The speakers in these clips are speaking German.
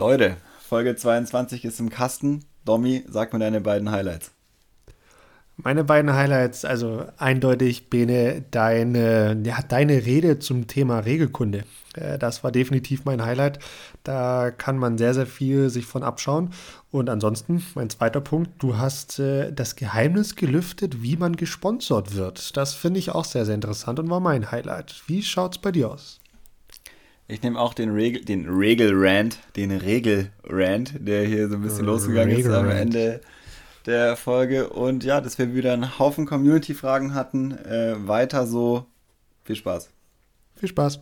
Leute, Folge 22 ist im Kasten. Domi, sag mir deine beiden Highlights. Meine beiden Highlights, also eindeutig, Bene, deine, ja, deine Rede zum Thema Regelkunde. Äh, das war definitiv mein Highlight. Da kann man sehr, sehr viel sich von abschauen. Und ansonsten, mein zweiter Punkt, du hast äh, das Geheimnis gelüftet, wie man gesponsert wird. Das finde ich auch sehr, sehr interessant und war mein Highlight. Wie schaut es bei dir aus? Ich nehme auch den Regel, den Regel-Rant, den Regel-Rant, der hier so ein bisschen losgegangen ist am Ende der Folge. Und ja, dass wir wieder einen Haufen Community-Fragen hatten. Äh, weiter so. Viel Spaß. Viel Spaß.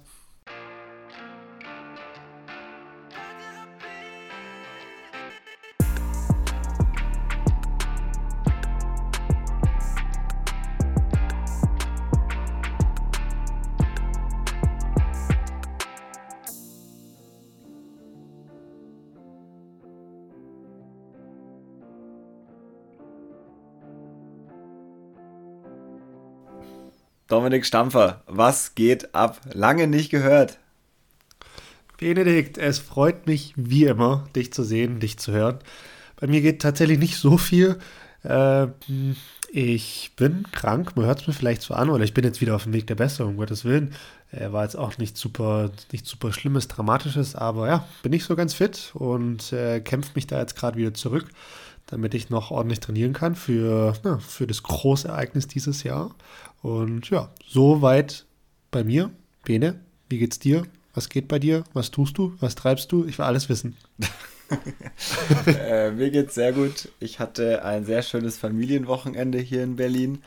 Dominik Stampfer, was geht ab? Lange nicht gehört. Benedikt, es freut mich wie immer, dich zu sehen, dich zu hören. Bei mir geht tatsächlich nicht so viel. Äh, ich bin krank, man hört es mir vielleicht so an, oder ich bin jetzt wieder auf dem Weg der Besserung, um Gottes Willen. Äh, war jetzt auch nicht super, nicht super Schlimmes, Dramatisches, aber ja, bin nicht so ganz fit und äh, kämpfe mich da jetzt gerade wieder zurück, damit ich noch ordentlich trainieren kann für, na, für das Großereignis dieses Jahr. Und ja, soweit bei mir. Bene, wie geht's dir? Was geht bei dir? Was tust du? Was treibst du? Ich will alles wissen. äh, mir geht's sehr gut. Ich hatte ein sehr schönes Familienwochenende hier in Berlin.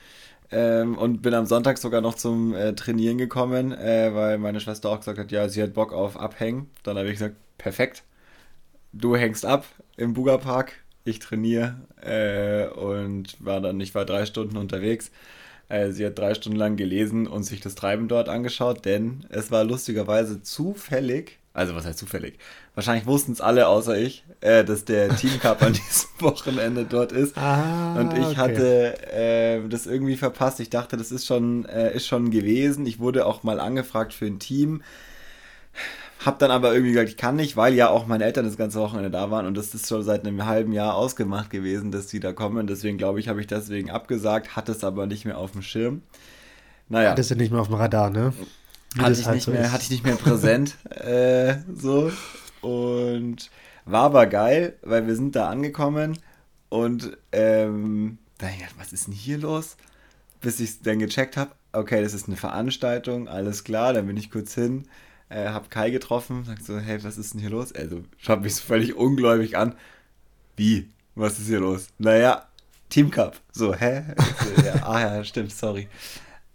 Ähm, und bin am Sonntag sogar noch zum äh, Trainieren gekommen, äh, weil meine Schwester auch gesagt hat, ja, sie hat Bock auf Abhängen. Dann habe ich gesagt, perfekt. Du hängst ab im Buga-Park, ich trainiere äh, und war dann, ich war drei Stunden unterwegs. Äh, sie hat drei Stunden lang gelesen und sich das Treiben dort angeschaut, denn es war lustigerweise zufällig, also was heißt zufällig? Wahrscheinlich wussten es alle außer ich, äh, dass der Team Cup an diesem Wochenende dort ist. Ah, und ich okay. hatte äh, das irgendwie verpasst. Ich dachte, das ist schon, äh, ist schon gewesen. Ich wurde auch mal angefragt für ein Team hab dann aber irgendwie gesagt, ich kann nicht, weil ja auch meine Eltern das ganze Wochenende da waren und das ist schon seit einem halben Jahr ausgemacht gewesen, dass sie da kommen. Deswegen glaube ich, habe ich deswegen abgesagt, hatte es aber nicht mehr auf dem Schirm. Naja. Hattest du nicht mehr auf dem Radar, ne? hatte ich, halt nicht so mehr, hatte ich nicht mehr präsent. äh, so. Und war aber geil, weil wir sind da angekommen und ähm, da ich gedacht, was ist denn hier los? Bis ich dann gecheckt habe, okay, das ist eine Veranstaltung, alles klar, dann bin ich kurz hin äh, hab Kai getroffen, sagt so, hey, was ist denn hier los? Also schaut mich so völlig ungläubig an. Wie? Was ist hier los? Naja, Team Cup. So, hä? ja, ah ja, stimmt, sorry.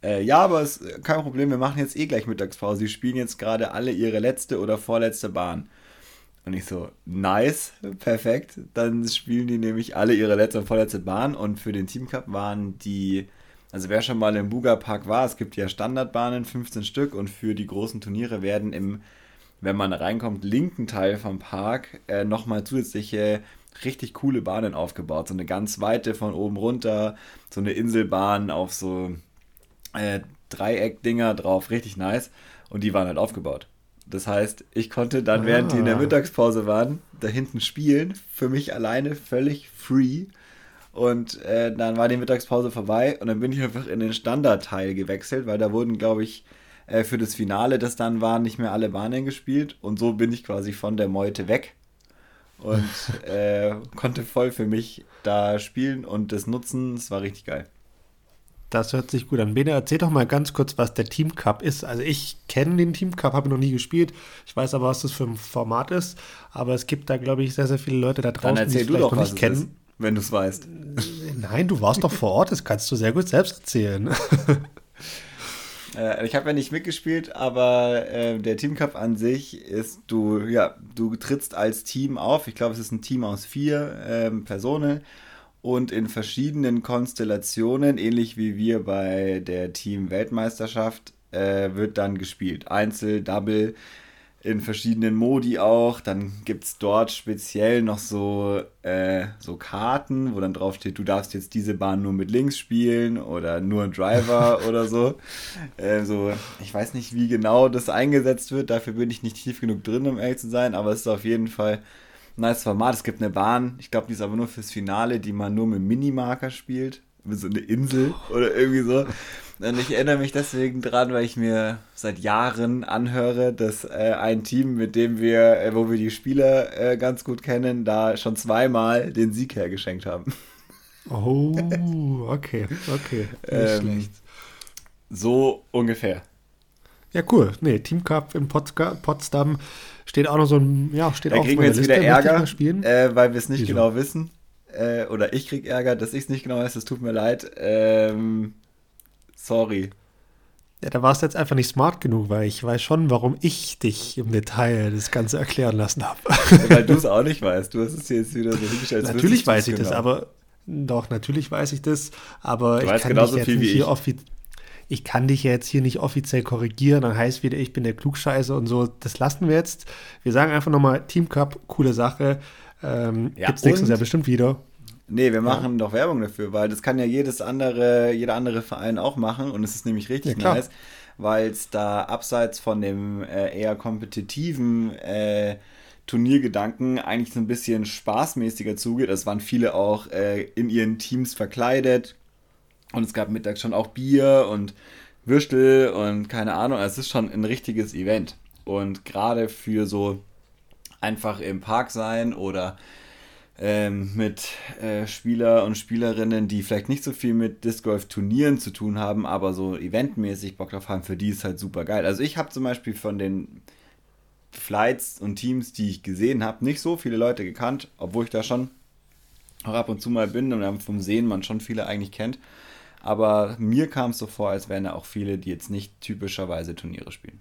Äh, ja, aber es ist kein Problem, wir machen jetzt eh gleich Mittagspause. Sie spielen jetzt gerade alle ihre letzte oder vorletzte Bahn. Und ich so, nice, perfekt. Dann spielen die nämlich alle ihre letzte und vorletzte Bahn. Und für den Team Cup waren die also wer schon mal im Buga Park war, es gibt ja Standardbahnen, 15 Stück und für die großen Turniere werden im, wenn man reinkommt, linken Teil vom Park äh, nochmal zusätzliche richtig coole Bahnen aufgebaut. So eine ganz weite von oben runter, so eine Inselbahn auf so äh, Dreieckdinger drauf, richtig nice. Und die waren halt aufgebaut. Das heißt, ich konnte dann, ah. während die in der Mittagspause waren, da hinten spielen, für mich alleine völlig free und äh, dann war die Mittagspause vorbei und dann bin ich einfach in den Standardteil gewechselt, weil da wurden, glaube ich, äh, für das Finale, das dann war, nicht mehr alle Bahnen gespielt. Und so bin ich quasi von der Meute weg und äh, konnte voll für mich da spielen und das nutzen. Es war richtig geil. Das hört sich gut an. Bene, erzähl doch mal ganz kurz, was der Team Cup ist. Also ich kenne den Team Cup, habe noch nie gespielt. Ich weiß aber, was das für ein Format ist. Aber es gibt da, glaube ich, sehr, sehr viele Leute da draußen, die es vielleicht doch, noch nicht kennen. Ist wenn du es weißt. Nein, du warst doch vor Ort, das kannst du sehr gut selbst erzählen. Äh, ich habe ja nicht mitgespielt, aber äh, der Team Cup an sich ist, du, ja, du trittst als Team auf. Ich glaube, es ist ein Team aus vier ähm, Personen und in verschiedenen Konstellationen, ähnlich wie wir bei der Team-Weltmeisterschaft, äh, wird dann gespielt. Einzel, Double in verschiedenen Modi auch. Dann gibt es dort speziell noch so, äh, so Karten, wo dann drauf steht, du darfst jetzt diese Bahn nur mit links spielen oder nur Driver oder so. Äh, so. Ich weiß nicht, wie genau das eingesetzt wird. Dafür bin ich nicht tief genug drin, um ehrlich zu sein. Aber es ist auf jeden Fall ein nice Format. Es gibt eine Bahn, ich glaube, die ist aber nur fürs Finale, die man nur mit Minimarker spielt. Mit so eine Insel oder irgendwie so. Und ich erinnere mich deswegen dran, weil ich mir seit Jahren anhöre, dass äh, ein Team, mit dem wir, äh, wo wir die Spieler äh, ganz gut kennen, da schon zweimal den Sieg hergeschenkt haben. Oh, okay, okay. Nicht ähm, schlecht. So ungefähr. Ja, cool. Nee, Team Cup in Potsdam steht auch noch so ein, ja, steht da auch kriegen wir jetzt Liste, wieder Ärger, äh, weil wir es nicht Wieso? genau wissen. Äh, oder ich krieg Ärger, dass ich es nicht genau weiß, es tut mir leid. Ähm, Sorry. Ja, da warst du jetzt einfach nicht smart genug, weil ich weiß schon, warum ich dich im Detail das Ganze erklären lassen habe. Ja, weil du es auch nicht weißt. Du hast es jetzt wieder so hingestellt. Natürlich weiß ich genau. das, aber doch, natürlich weiß ich das, aber du ich kann dich jetzt nicht hier offiziell ich kann dich jetzt hier nicht offiziell korrigieren, dann heißt wieder, ich bin der Klugscheiße und so. Das lassen wir jetzt. Wir sagen einfach nochmal, Team Cup, coole Sache. Ähm, ja, Gibt es nächstes Jahr bestimmt wieder. Nee, wir machen ja. doch Werbung dafür, weil das kann ja jedes andere, jeder andere Verein auch machen und es ist nämlich richtig ja, nice, weil es da abseits von dem äh, eher kompetitiven äh, Turniergedanken eigentlich so ein bisschen spaßmäßiger zugeht. Es waren viele auch äh, in ihren Teams verkleidet und es gab mittags schon auch Bier und Würstel und keine Ahnung. Es ist schon ein richtiges Event und gerade für so einfach im Park sein oder ähm, mit äh, Spieler und Spielerinnen, die vielleicht nicht so viel mit Disc Golf Turnieren zu tun haben, aber so eventmäßig Bock drauf haben, für die ist halt super geil. Also ich habe zum Beispiel von den Flights und Teams, die ich gesehen habe, nicht so viele Leute gekannt, obwohl ich da schon auch ab und zu mal bin und vom Sehen man schon viele eigentlich kennt. Aber mir kam es so vor, als wären da auch viele, die jetzt nicht typischerweise Turniere spielen.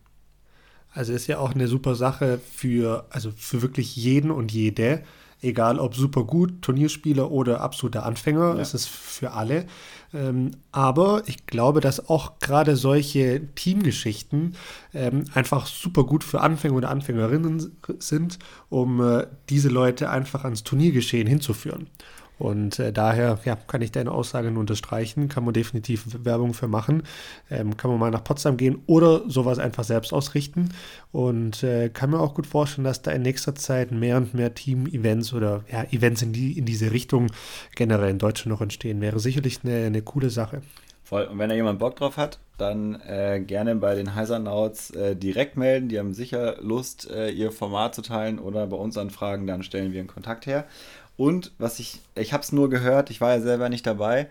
Also ist ja auch eine super Sache für, also für wirklich jeden und jede egal ob super gut, Turnierspieler oder absoluter Anfänger, ja. ist es für alle. Ähm, aber ich glaube, dass auch gerade solche Teamgeschichten ähm, einfach super gut für Anfänger oder Anfängerinnen sind, um äh, diese Leute einfach ans Turniergeschehen hinzuführen. Und äh, daher ja, kann ich deine Aussage nur unterstreichen, kann man definitiv Werbung für machen. Ähm, kann man mal nach Potsdam gehen oder sowas einfach selbst ausrichten. Und äh, kann mir auch gut vorstellen, dass da in nächster Zeit mehr und mehr Team-Events oder ja, Events in, die, in diese Richtung generell in Deutschland noch entstehen. Wäre sicherlich eine, eine coole Sache. Voll. Und wenn da jemand Bock drauf hat, dann äh, gerne bei den Heisernauts äh, direkt melden. Die haben sicher Lust, äh, ihr Format zu teilen oder bei uns anfragen, dann stellen wir einen Kontakt her. Und was ich, ich habe es nur gehört, ich war ja selber nicht dabei,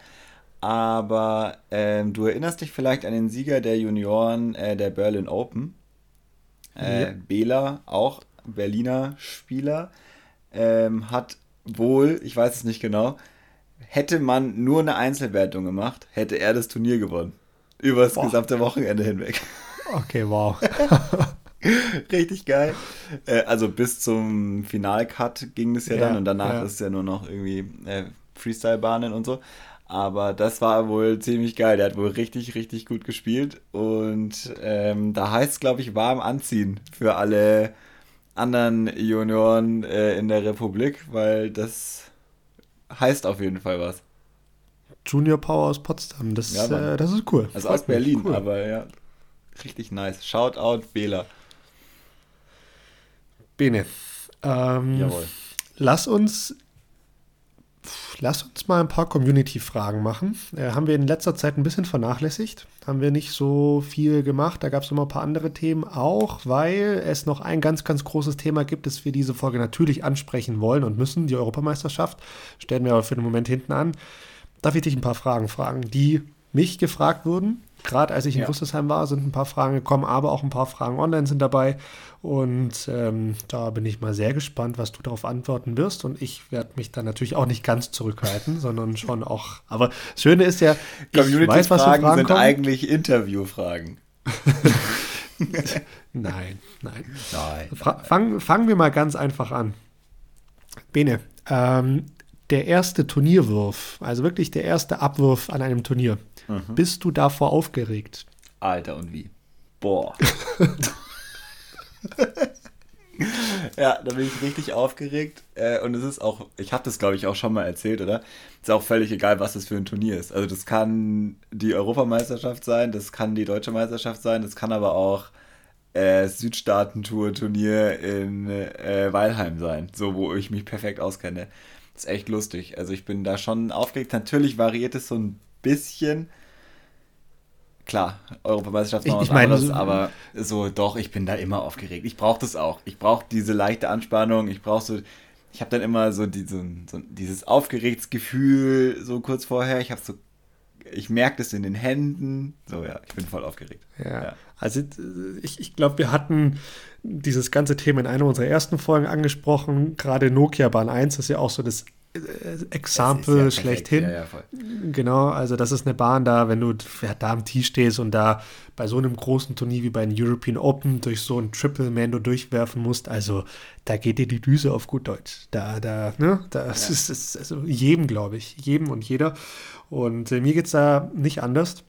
aber ähm, du erinnerst dich vielleicht an den Sieger der Junioren äh, der Berlin Open. Äh, ja. Bela, auch Berliner Spieler, ähm, hat wohl, ich weiß es nicht genau, hätte man nur eine Einzelwertung gemacht, hätte er das Turnier gewonnen. Über das gesamte Wochenende hinweg. Okay, wow. Richtig geil. Äh, also bis zum Finalcut ging es ja, ja, dann und danach ja. ist es ja nur noch irgendwie äh, Freestyle-Bahnen und so. Aber das war wohl ziemlich geil. Der hat wohl richtig, richtig gut gespielt. Und ähm, da heißt es, glaube ich, warm anziehen für alle anderen Junioren äh, in der Republik, weil das heißt auf jeden Fall was. Junior Power aus Potsdam, das, ja, äh, das ist cool. Also Freut aus Berlin, cool. aber ja, richtig nice. Shoutout Bela. Bene. Ähm, Jawohl. Lass uns, lass uns mal ein paar Community-Fragen machen. Äh, haben wir in letzter Zeit ein bisschen vernachlässigt. Haben wir nicht so viel gemacht. Da gab es immer ein paar andere Themen auch, weil es noch ein ganz, ganz großes Thema gibt, das wir diese Folge natürlich ansprechen wollen und müssen. Die Europameisterschaft stellen wir aber für den Moment hinten an. Darf ich dich ein paar Fragen fragen, die mich gefragt wurden Gerade als ich in ja. Rüsselsheim war, sind ein paar Fragen gekommen, aber auch ein paar Fragen online sind dabei. Und ähm, da bin ich mal sehr gespannt, was du darauf antworten wirst. Und ich werde mich dann natürlich auch nicht ganz zurückhalten, sondern schon auch. Aber das Schöne ist ja, ich weiß, was Fragen, Fragen sind kommen. eigentlich Interviewfragen. nein, nein. nein, nein. Fang, fangen wir mal ganz einfach an. Bene, ähm, der erste Turnierwurf, also wirklich der erste Abwurf an einem Turnier, Mhm. Bist du davor aufgeregt? Alter, und wie? Boah. ja, da bin ich richtig aufgeregt. Äh, und es ist auch, ich habe das glaube ich auch schon mal erzählt, oder? Ist auch völlig egal, was das für ein Turnier ist. Also das kann die Europameisterschaft sein, das kann die deutsche Meisterschaft sein, das kann aber auch äh, Südstaaten-Tour-Turnier in äh, Weilheim sein, so wo ich mich perfekt auskenne. Das ist echt lustig. Also ich bin da schon aufgeregt. Natürlich variiert es so ein bisschen klar, Europameisterschaft noch ich, ich meine, anderes, so, aber so doch, ich bin da immer aufgeregt. Ich brauche das auch. Ich brauche diese leichte Anspannung. Ich brauche so, ich habe dann immer so, die, so, so dieses aufgeregtes Gefühl so kurz vorher. Ich habe so, ich merke das in den Händen. So ja, ich bin voll aufgeregt. Ja, ja. Also ich, ich glaube, wir hatten dieses ganze Thema in einer unserer ersten Folgen angesprochen. Gerade Nokia Bahn 1 ist ja auch so das äh, Example ja schlechthin. Ja, ja, genau, also das ist eine Bahn da, wenn du da am Tee stehst und da bei so einem großen Turnier wie bei den European Open durch so ein Triple Mando durchwerfen musst, also da geht dir die Düse auf gut Deutsch. Da, da, ne, das ist, ist also jedem, glaube ich, jedem und jeder. Und äh, mir geht es da nicht anders.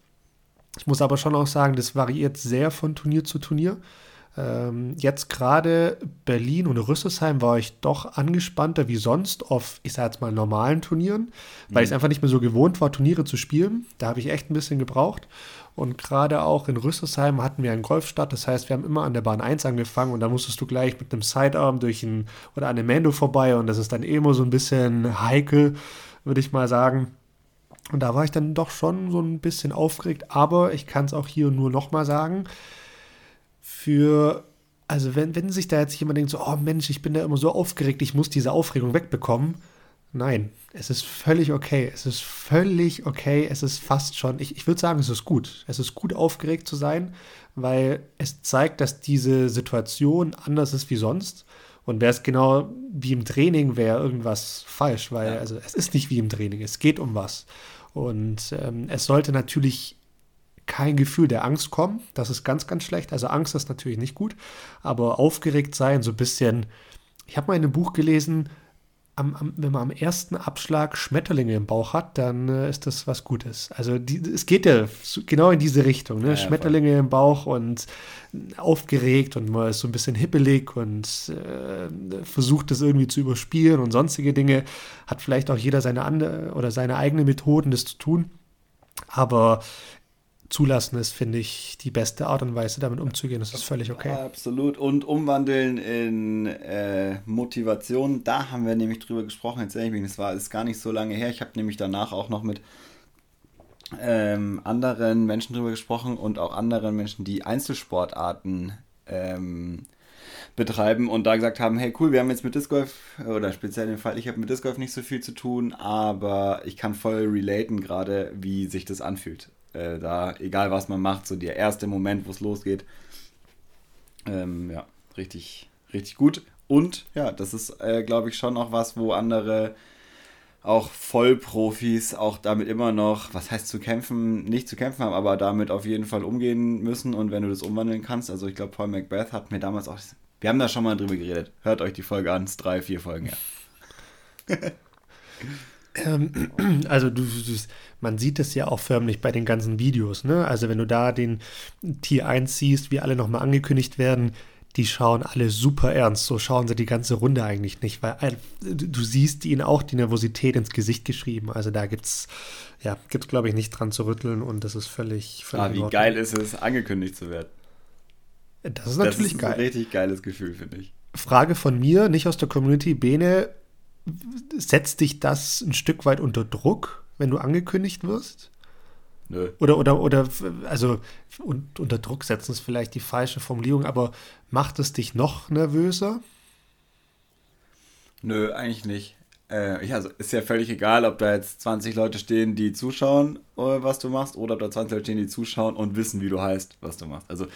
Ich muss aber schon auch sagen, das variiert sehr von Turnier zu Turnier. Ähm, jetzt gerade Berlin und Rüsselsheim war ich doch angespannter wie sonst auf, ich sag jetzt mal, normalen Turnieren, weil mhm. ich es einfach nicht mehr so gewohnt war, Turniere zu spielen. Da habe ich echt ein bisschen gebraucht. Und gerade auch in Rüsselsheim hatten wir einen Golfstart. Das heißt, wir haben immer an der Bahn 1 angefangen und da musstest du gleich mit einem Sidearm durch ein oder an einem Mando vorbei und das ist dann eh immer so ein bisschen heikel, würde ich mal sagen. Und da war ich dann doch schon so ein bisschen aufgeregt, aber ich kann es auch hier nur nochmal sagen für, also wenn, wenn sich da jetzt jemand denkt, so, oh Mensch, ich bin da immer so aufgeregt, ich muss diese Aufregung wegbekommen. Nein, es ist völlig okay. Es ist völlig okay. Es ist fast schon, ich, ich würde sagen, es ist gut. Es ist gut aufgeregt zu sein, weil es zeigt, dass diese Situation anders ist wie sonst. Und wäre es genau wie im Training, wäre irgendwas falsch, weil ja. also es ist nicht wie im Training, es geht um was. Und ähm, es sollte natürlich kein Gefühl der Angst kommen. Das ist ganz, ganz schlecht. Also Angst ist natürlich nicht gut, aber aufgeregt sein, so ein bisschen. Ich habe mal in einem Buch gelesen, am, am, wenn man am ersten Abschlag Schmetterlinge im Bauch hat, dann äh, ist das was Gutes. Also die, es geht ja genau in diese Richtung. Ne? Ja, Schmetterlinge voll. im Bauch und aufgeregt und man ist so ein bisschen hippelig und äh, versucht das irgendwie zu überspielen und sonstige Dinge. Hat vielleicht auch jeder seine andere oder seine eigenen Methoden, das zu tun. Aber zulassen ist, finde ich, die beste Art und Weise, damit umzugehen. Das ist völlig okay. Absolut. Und umwandeln in äh, Motivation, da haben wir nämlich drüber gesprochen. Jetzt erinnere ich mich, das war ist gar nicht so lange her. Ich habe nämlich danach auch noch mit ähm, anderen Menschen drüber gesprochen und auch anderen Menschen, die Einzelsportarten ähm, betreiben und da gesagt haben, hey cool, wir haben jetzt mit Disc Golf, oder speziell im Fall, ich habe mit Disc Golf nicht so viel zu tun, aber ich kann voll relaten gerade, wie sich das anfühlt äh, da, egal was man macht, so der erste Moment, wo es losgeht. Ähm, ja, richtig, richtig gut. Und ja, das ist, äh, glaube ich, schon auch was, wo andere auch Vollprofis auch damit immer noch, was heißt zu kämpfen, nicht zu kämpfen haben, aber damit auf jeden Fall umgehen müssen und wenn du das umwandeln kannst, also ich glaube, Paul Macbeth hat mir damals auch, wir haben da schon mal drüber geredet, hört euch die Folge an, es drei, vier Folgen her. Ähm, also du, du, man sieht es ja auch förmlich bei den ganzen Videos. Ne? Also wenn du da den Tier 1 siehst, wie alle nochmal angekündigt werden, die schauen alle super ernst. So schauen sie die ganze Runde eigentlich nicht, weil äh, du siehst ihnen auch die Nervosität ins Gesicht geschrieben. Also da gibt's, ja, gibt's glaube ich nicht dran zu rütteln und das ist völlig, völlig ah, wie geil ist es, angekündigt zu werden. Das ist natürlich das ist geil. ein richtig geiles Gefühl, finde ich. Frage von mir, nicht aus der Community. Bene, setzt dich das ein Stück weit unter Druck, wenn du angekündigt wirst? Nö. Oder, oder, oder, also und, unter Druck setzen ist vielleicht die falsche Formulierung, aber macht es dich noch nervöser? Nö, eigentlich nicht. Äh, ich, also ist ja völlig egal, ob da jetzt 20 Leute stehen, die zuschauen, äh, was du machst, oder ob da 20 Leute stehen, die zuschauen und wissen, wie du heißt, was du machst. Also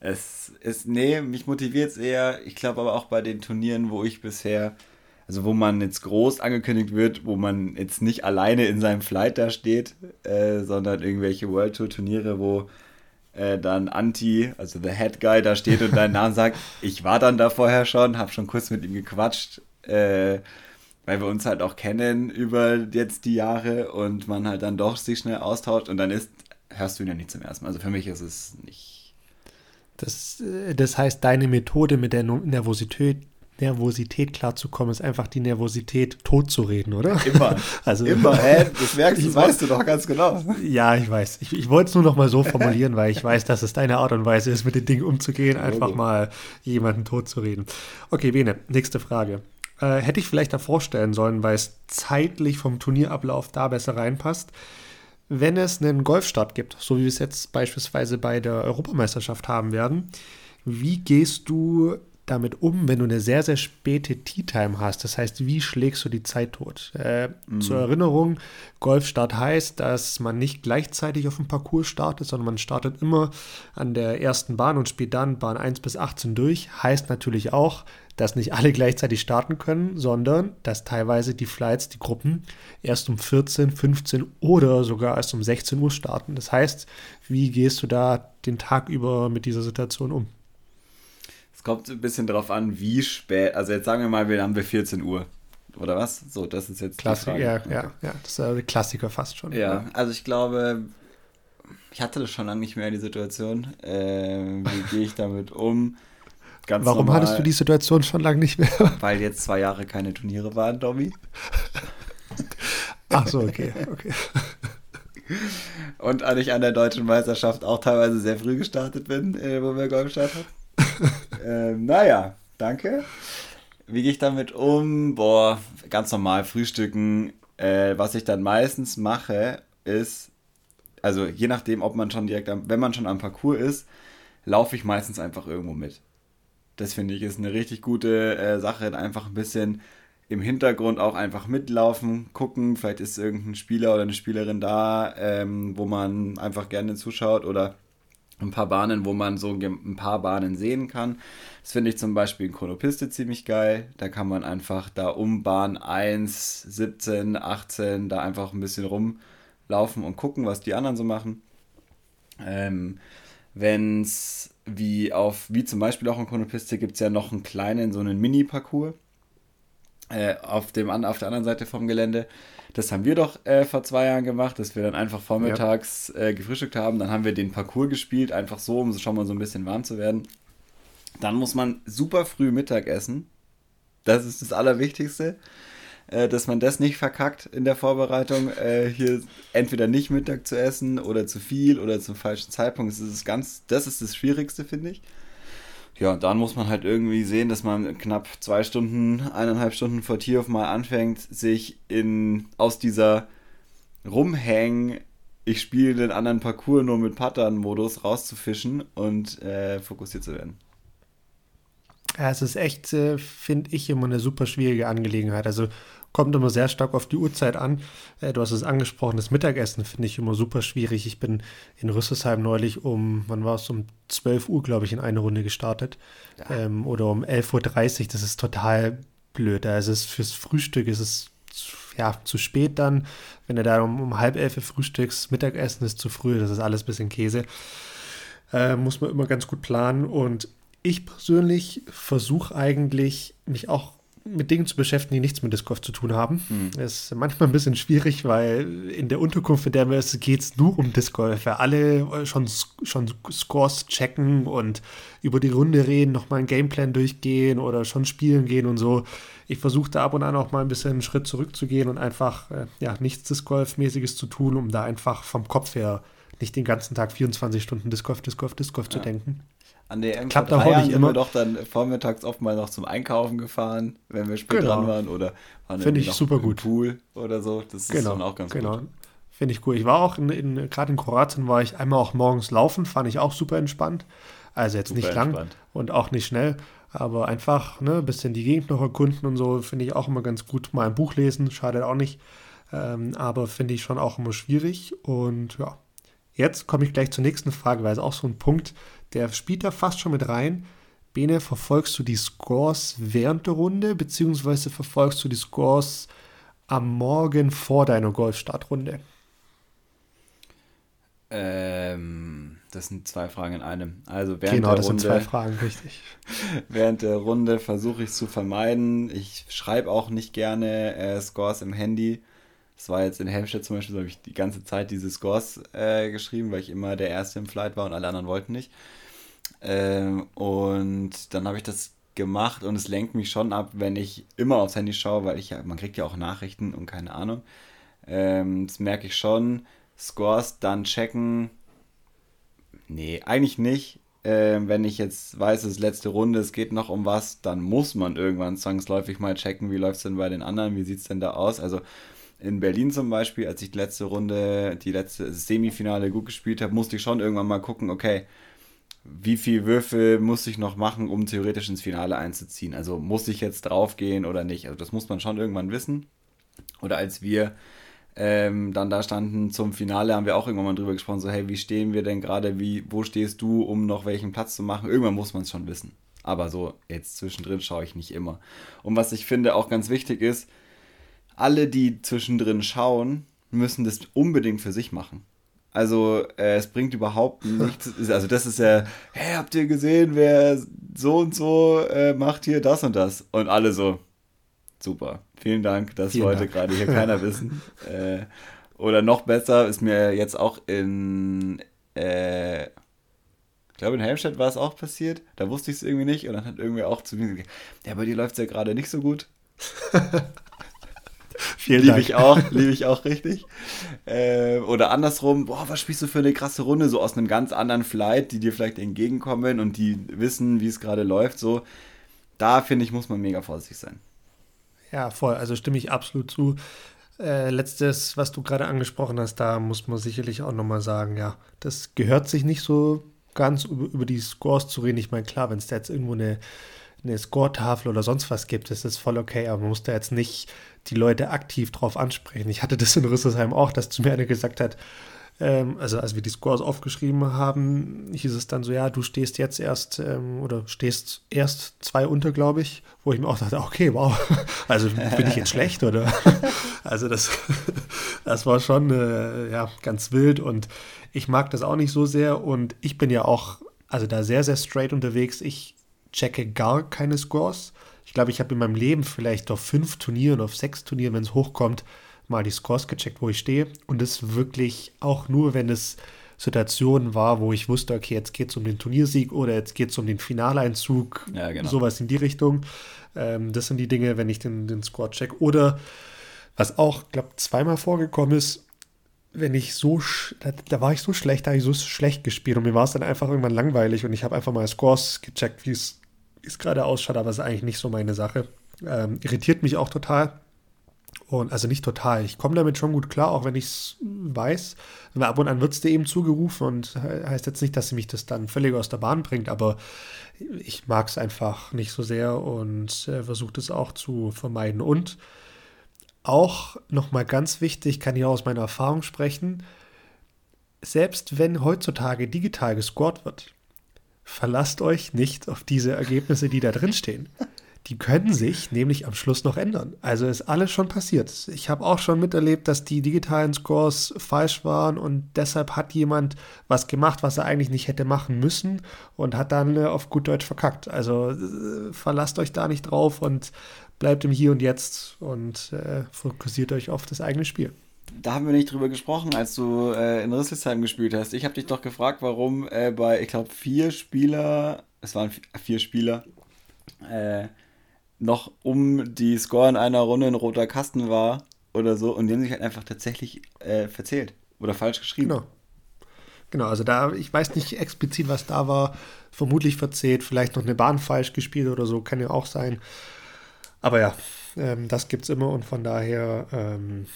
es ist, nee, mich motiviert es eher, ich glaube aber auch bei den Turnieren, wo ich bisher also wo man jetzt groß angekündigt wird, wo man jetzt nicht alleine in seinem Flight da steht, äh, sondern irgendwelche World Tour Turniere, wo äh, dann Anti, also der Head Guy, da steht und deinen Namen sagt. Ich war dann da vorher schon, habe schon kurz mit ihm gequatscht, äh, weil wir uns halt auch kennen über jetzt die Jahre und man halt dann doch sich schnell austauscht und dann ist, hörst du ihn ja nicht zum ersten Mal. Also für mich ist es nicht Das, äh, das heißt, deine Methode mit der Nervosität, Nervosität klarzukommen, ist einfach die Nervosität totzureden, oder? Immer. Also, Immer, hä? Das merkst du, das weißt du doch ganz genau. Ja, ich weiß. Ich, ich wollte es nur noch mal so formulieren, weil ich weiß, dass es deine Art und Weise ist, mit den Dingen umzugehen, einfach okay. mal jemanden totzureden. Okay, Bene, nächste Frage. Äh, hätte ich vielleicht davor stellen sollen, weil es zeitlich vom Turnierablauf da besser reinpasst. Wenn es einen Golfstart gibt, so wie wir es jetzt beispielsweise bei der Europameisterschaft haben werden, wie gehst du damit um, wenn du eine sehr, sehr späte Tea-Time hast? Das heißt, wie schlägst du die Zeit tot? Äh, mhm. Zur Erinnerung, Golfstart heißt, dass man nicht gleichzeitig auf dem Parcours startet, sondern man startet immer an der ersten Bahn und spielt dann Bahn 1 bis 18 durch. Heißt natürlich auch, dass nicht alle gleichzeitig starten können, sondern dass teilweise die Flights, die Gruppen erst um 14, 15 oder sogar erst um 16 Uhr starten. Das heißt, wie gehst du da den Tag über mit dieser Situation um? Kommt ein bisschen darauf an, wie spät. Also jetzt sagen wir mal, wir haben wir 14 Uhr. Oder was? So, das ist jetzt Klassiker. Ja, ja, ja, das ist der Klassiker fast schon. Ja, also ich glaube, ich hatte das schon lange nicht mehr, die Situation. Äh, wie gehe ich damit um? Ganz Warum normal, hattest du die Situation schon lange nicht mehr? Weil jetzt zwei Jahre keine Turniere waren, Dobby. Ach so, okay, okay. Und ich an der deutschen Meisterschaft auch teilweise sehr früh gestartet bin, äh, wo wir Golf gestartet haben. ähm, naja, danke. Wie gehe ich damit um? Boah, ganz normal frühstücken. Äh, was ich dann meistens mache, ist, also je nachdem, ob man schon direkt, am, wenn man schon am Parcours ist, laufe ich meistens einfach irgendwo mit. Das finde ich ist eine richtig gute äh, Sache. Einfach ein bisschen im Hintergrund auch einfach mitlaufen, gucken. Vielleicht ist irgendein Spieler oder eine Spielerin da, ähm, wo man einfach gerne zuschaut oder ein paar Bahnen, wo man so ein paar Bahnen sehen kann. Das finde ich zum Beispiel in Chronopiste ziemlich geil. Da kann man einfach da um Bahn 1, 17, 18 da einfach ein bisschen rumlaufen und gucken, was die anderen so machen. Ähm, Wenn es wie wie zum Beispiel auch in Chronopiste, gibt es ja noch einen kleinen, so einen Mini-Parcours äh, auf, auf der anderen Seite vom Gelände. Das haben wir doch äh, vor zwei Jahren gemacht, dass wir dann einfach vormittags ja. äh, gefrühstückt haben. Dann haben wir den Parcours gespielt, einfach so, um schon mal so ein bisschen warm zu werden. Dann muss man super früh Mittag essen. Das ist das Allerwichtigste äh, dass man das nicht verkackt in der Vorbereitung, äh, hier entweder nicht Mittag zu essen oder zu viel oder zum falschen Zeitpunkt. Das ist ganz, das ist das Schwierigste, finde ich. Ja, dann muss man halt irgendwie sehen, dass man knapp zwei Stunden, eineinhalb Stunden vor Tierhof mal anfängt, sich in, aus dieser Rumhängen, ich spiele den anderen Parcours nur mit Pattern-Modus rauszufischen und äh, fokussiert zu werden. Ja, es ist echt, äh, finde ich, immer eine super schwierige Angelegenheit. Also kommt immer sehr stark auf die Uhrzeit an. Äh, du hast es angesprochen, das Mittagessen finde ich immer super schwierig. Ich bin in Rüsselsheim neulich um, wann war es, um 12 Uhr, glaube ich, in eine Runde gestartet. Ja. Ähm, oder um 11.30 Uhr, das ist total blöd. Also es ist fürs Frühstück ist es ja, zu spät dann. Wenn du da um, um halb elf frühstückst, Mittagessen ist zu früh, das ist alles ein bisschen Käse. Äh, muss man immer ganz gut planen und ich persönlich versuche eigentlich, mich auch mit Dingen zu beschäftigen, die nichts mit Disc Golf zu tun haben. Mhm. Ist manchmal ein bisschen schwierig, weil in der Unterkunft, in der wir sind, geht es nur um Disc Golf. Weil alle schon, schon Scores checken und über die Runde reden, nochmal einen Gameplan durchgehen oder schon spielen gehen und so. Ich versuche da ab und an auch mal ein bisschen einen Schritt zurückzugehen und einfach äh, ja, nichts Disc Golf-mäßiges zu tun, um da einfach vom Kopf her nicht den ganzen Tag 24 Stunden Disc Golf, Disc Golf, Disc Golf ja. zu denken. An der Klappt auch nicht immer. wir doch dann vormittags oft mal noch zum Einkaufen gefahren, wenn wir spät genau. dran waren oder waren Finde ich super gut. Pool oder so. Das genau. ist dann auch ganz genau. gut. Finde ich cool. Ich war auch in, in gerade in Kroatien war ich einmal auch morgens laufen, fand ich auch super entspannt. Also jetzt super nicht lang entspannt. und auch nicht schnell, aber einfach ne, ein bisschen die Gegend noch erkunden und so finde ich auch immer ganz gut. Mal ein Buch lesen, schadet auch nicht. Ähm, aber finde ich schon auch immer schwierig. Und ja, jetzt komme ich gleich zur nächsten Frage, weil es auch so ein Punkt, der spielt da fast schon mit rein. Bene, verfolgst du die Scores während der Runde, beziehungsweise verfolgst du die Scores am Morgen vor deiner Golfstartrunde? Ähm, das sind zwei Fragen in einem. Also während genau, der das Runde, sind zwei Fragen, richtig. während der Runde versuche ich es zu vermeiden. Ich schreibe auch nicht gerne äh, Scores im Handy. Das war jetzt in Helmstedt zum Beispiel, so habe ich die ganze Zeit diese Scores äh, geschrieben, weil ich immer der Erste im Flight war und alle anderen wollten nicht. Ähm, und dann habe ich das gemacht und es lenkt mich schon ab, wenn ich immer aufs Handy schaue, weil ich ja, man kriegt ja auch Nachrichten und keine Ahnung. Ähm, das merke ich schon. Scores dann checken. Nee, eigentlich nicht. Ähm, wenn ich jetzt weiß, es ist letzte Runde, es geht noch um was, dann muss man irgendwann zwangsläufig mal checken, wie läuft es denn bei den anderen, wie sieht es denn da aus. Also in Berlin zum Beispiel, als ich die letzte Runde, die letzte Semifinale gut gespielt habe, musste ich schon irgendwann mal gucken, okay, wie viel Würfel muss ich noch machen, um theoretisch ins Finale einzuziehen? Also muss ich jetzt draufgehen oder nicht? Also das muss man schon irgendwann wissen. Oder als wir ähm, dann da standen zum Finale, haben wir auch irgendwann mal drüber gesprochen, so hey, wie stehen wir denn gerade, wo stehst du, um noch welchen Platz zu machen? Irgendwann muss man es schon wissen. Aber so jetzt zwischendrin schaue ich nicht immer. Und was ich finde auch ganz wichtig ist, alle, die zwischendrin schauen, müssen das unbedingt für sich machen. Also äh, es bringt überhaupt nichts. Also das ist ja, hey, habt ihr gesehen, wer so und so äh, macht hier das und das? Und alle so, super, vielen Dank, das vielen wollte gerade hier keiner wissen. Äh, oder noch besser ist mir jetzt auch in, äh, ich glaube in Helmstedt war es auch passiert, da wusste ich es irgendwie nicht und dann hat irgendwie auch zu mir gesagt, ja, bei dir läuft es ja gerade nicht so gut. Vielen liebe ich auch, liebe ich auch richtig. Äh, oder andersrum, boah, was spielst du für eine krasse Runde, so aus einem ganz anderen Flight, die dir vielleicht entgegenkommen und die wissen, wie es gerade läuft, so. Da finde ich, muss man mega vorsichtig sein. Ja, voll, also stimme ich absolut zu. Äh, letztes, was du gerade angesprochen hast, da muss man sicherlich auch nochmal sagen, ja, das gehört sich nicht so ganz über, über die Scores zu reden. Ich meine, klar, wenn es da jetzt irgendwo eine, eine Score-Tafel oder sonst was gibt, ist das voll okay, aber man muss da jetzt nicht die Leute aktiv drauf ansprechen. Ich hatte das in Rüsselsheim auch, dass zu mir einer gesagt hat, ähm, also als wir die Scores aufgeschrieben haben, hieß es dann so, ja, du stehst jetzt erst ähm, oder stehst erst zwei unter, glaube ich, wo ich mir auch dachte, okay, wow, also bin ich jetzt schlecht oder? also das, das war schon äh, ja, ganz wild und ich mag das auch nicht so sehr und ich bin ja auch, also da sehr, sehr straight unterwegs. Ich checke gar keine Scores. Ich glaube, ich habe in meinem Leben vielleicht auf fünf Turnieren, auf sechs Turnieren, wenn es hochkommt, mal die Scores gecheckt, wo ich stehe. Und das wirklich auch nur, wenn es Situationen war, wo ich wusste, okay, jetzt geht es um den Turniersieg oder jetzt geht es um den Finaleinzug, ja, genau. sowas in die Richtung. Ähm, das sind die Dinge, wenn ich den, den Score check. Oder was auch, glaube zweimal vorgekommen ist, wenn ich so, da, da, war ich so schlecht, da habe ich so schlecht gespielt und mir war es dann einfach irgendwann langweilig und ich habe einfach mal Scores gecheckt, wie es es gerade ausschaut, aber ist eigentlich nicht so meine Sache. Ähm, irritiert mich auch total. Und also nicht total. Ich komme damit schon gut klar, auch wenn ich es weiß. Aber ab und an wird es dir eben zugerufen und heißt jetzt nicht, dass sie mich das dann völlig aus der Bahn bringt, aber ich mag es einfach nicht so sehr und äh, versuche es auch zu vermeiden. Und auch nochmal ganz wichtig, kann ich auch aus meiner Erfahrung sprechen, selbst wenn heutzutage digital gescored wird, verlasst euch nicht auf diese Ergebnisse, die da drin stehen. Die können sich nämlich am Schluss noch ändern. Also ist alles schon passiert. Ich habe auch schon miterlebt, dass die digitalen Scores falsch waren und deshalb hat jemand was gemacht, was er eigentlich nicht hätte machen müssen und hat dann äh, auf gut Deutsch verkackt. Also äh, verlasst euch da nicht drauf und bleibt im Hier und Jetzt und äh, fokussiert euch auf das eigene Spiel da haben wir nicht drüber gesprochen, als du äh, in Rüsselsheim gespielt hast. Ich habe dich doch gefragt, warum äh, bei, ich glaube, vier Spieler, es waren vier Spieler, äh, noch um die Score in einer Runde ein roter Kasten war oder so und die haben sich halt einfach tatsächlich äh, verzählt oder falsch geschrieben. Genau. Genau, also da, ich weiß nicht explizit, was da war, vermutlich verzählt, vielleicht noch eine Bahn falsch gespielt oder so, kann ja auch sein. Aber ja, ähm, das es immer und von daher ähm,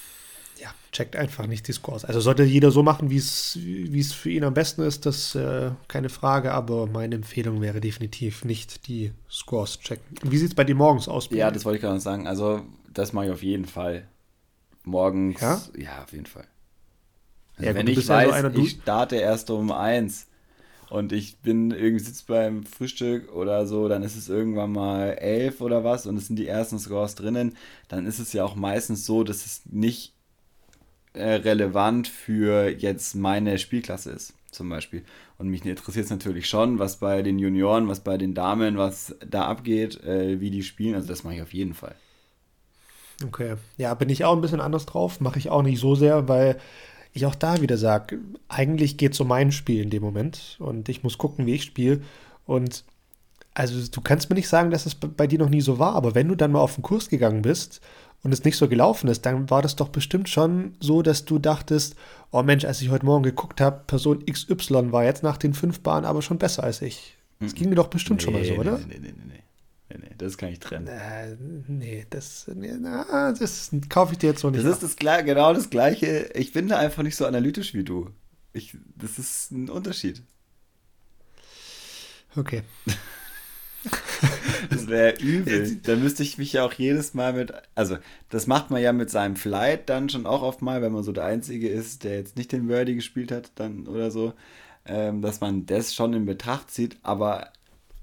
checkt einfach nicht die Scores. Also sollte jeder so machen, wie es für ihn am besten ist, das äh, keine Frage, aber meine Empfehlung wäre definitiv nicht die Scores checken. Wie sieht es bei dir morgens aus? Ja, das wollte ich gerade sagen. Also, das mache ich auf jeden Fall. Morgens, ja, ja auf jeden Fall. Also ja, wenn ich weiß, ja so ich starte erst um eins und ich bin irgendwie sitze beim Frühstück oder so, dann ist es irgendwann mal elf oder was und es sind die ersten Scores drinnen, dann ist es ja auch meistens so, dass es nicht äh, relevant für jetzt meine Spielklasse ist, zum Beispiel. Und mich interessiert es natürlich schon, was bei den Junioren, was bei den Damen, was da abgeht, äh, wie die spielen. Also das mache ich auf jeden Fall. Okay. Ja, bin ich auch ein bisschen anders drauf. Mache ich auch nicht so sehr, weil ich auch da wieder sage, eigentlich geht es um mein Spiel in dem Moment und ich muss gucken, wie ich spiele. Und also du kannst mir nicht sagen, dass es bei dir noch nie so war, aber wenn du dann mal auf den Kurs gegangen bist und es nicht so gelaufen ist, dann war das doch bestimmt schon so, dass du dachtest, oh Mensch, als ich heute Morgen geguckt habe, Person XY war jetzt nach den fünf Bahnen aber schon besser als ich. Das ging dir doch bestimmt nee, schon mal so, oder? Nee, nee, nee, nee. Nee, nee, das kann ich trennen. Äh, nee, das, nee, na, das kaufe ich dir jetzt noch nicht. Das ab. ist das, genau das Gleiche. Ich bin da einfach nicht so analytisch wie du. Ich, das ist ein Unterschied. Okay. das wäre übel. Da müsste ich mich ja auch jedes Mal mit. Also, das macht man ja mit seinem Flight dann schon auch oft mal, wenn man so der Einzige ist, der jetzt nicht den Wordy gespielt hat, dann oder so, ähm, dass man das schon in Betracht zieht. Aber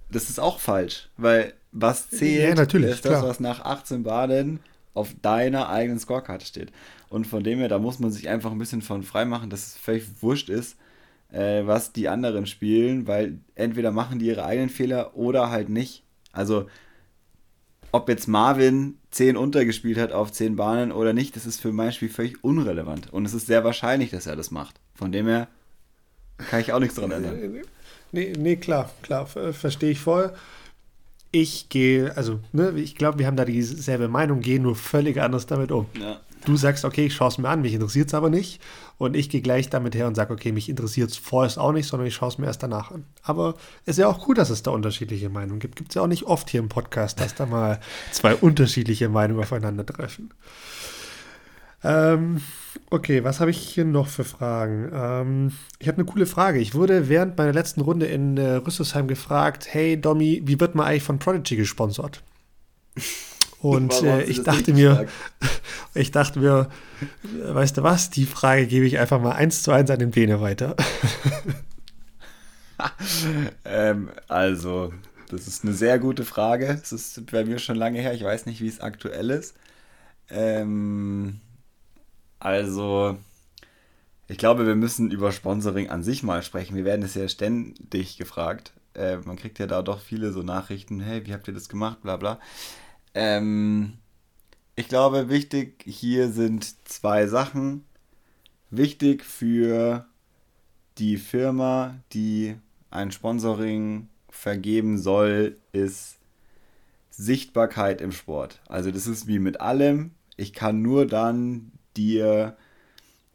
das ist auch falsch, weil was zählt, ja, ist das, was nach 18 Baden auf deiner eigenen Scorekarte steht. Und von dem her, da muss man sich einfach ein bisschen von frei machen, dass es völlig wurscht ist, äh, was die anderen spielen, weil entweder machen die ihre eigenen Fehler oder halt nicht. Also, ob jetzt Marvin 10 untergespielt hat auf 10 Bahnen oder nicht, das ist für mein Spiel völlig unrelevant. Und es ist sehr wahrscheinlich, dass er das macht. Von dem her kann ich auch nichts dran ändern. Nee, nee, klar, klar, verstehe ich voll. Ich gehe, also, ne, ich glaube, wir haben da dieselbe Meinung, gehe nur völlig anders damit um. Ja. Du sagst, okay, ich schaue es mir an, mich interessiert es aber nicht. Und ich gehe gleich damit her und sage, okay, mich interessiert es vorerst auch nicht, sondern ich schaue es mir erst danach an. Aber es ist ja auch gut, dass es da unterschiedliche Meinungen gibt. Gibt es ja auch nicht oft hier im Podcast, dass da mal zwei unterschiedliche Meinungen aufeinandertreffen. Ähm, okay, was habe ich hier noch für Fragen? Ähm, ich habe eine coole Frage. Ich wurde während meiner letzten Runde in äh, Rüsselsheim gefragt, hey Domi, wie wird man eigentlich von Prodigy gesponsert? Und äh, ich dachte mir, ich dachte mir, weißt du was, die Frage gebe ich einfach mal eins zu eins an den Bene weiter. ähm, also, das ist eine sehr gute Frage. Es ist bei mir schon lange her. Ich weiß nicht, wie es aktuell ist. Ähm, also, ich glaube, wir müssen über Sponsoring an sich mal sprechen. Wir werden es ja ständig gefragt. Äh, man kriegt ja da doch viele so Nachrichten, hey, wie habt ihr das gemacht, bla bla. Ähm, ich glaube, wichtig hier sind zwei Sachen. Wichtig für die Firma, die ein Sponsoring vergeben soll, ist Sichtbarkeit im Sport. Also das ist wie mit allem. Ich kann nur dann dir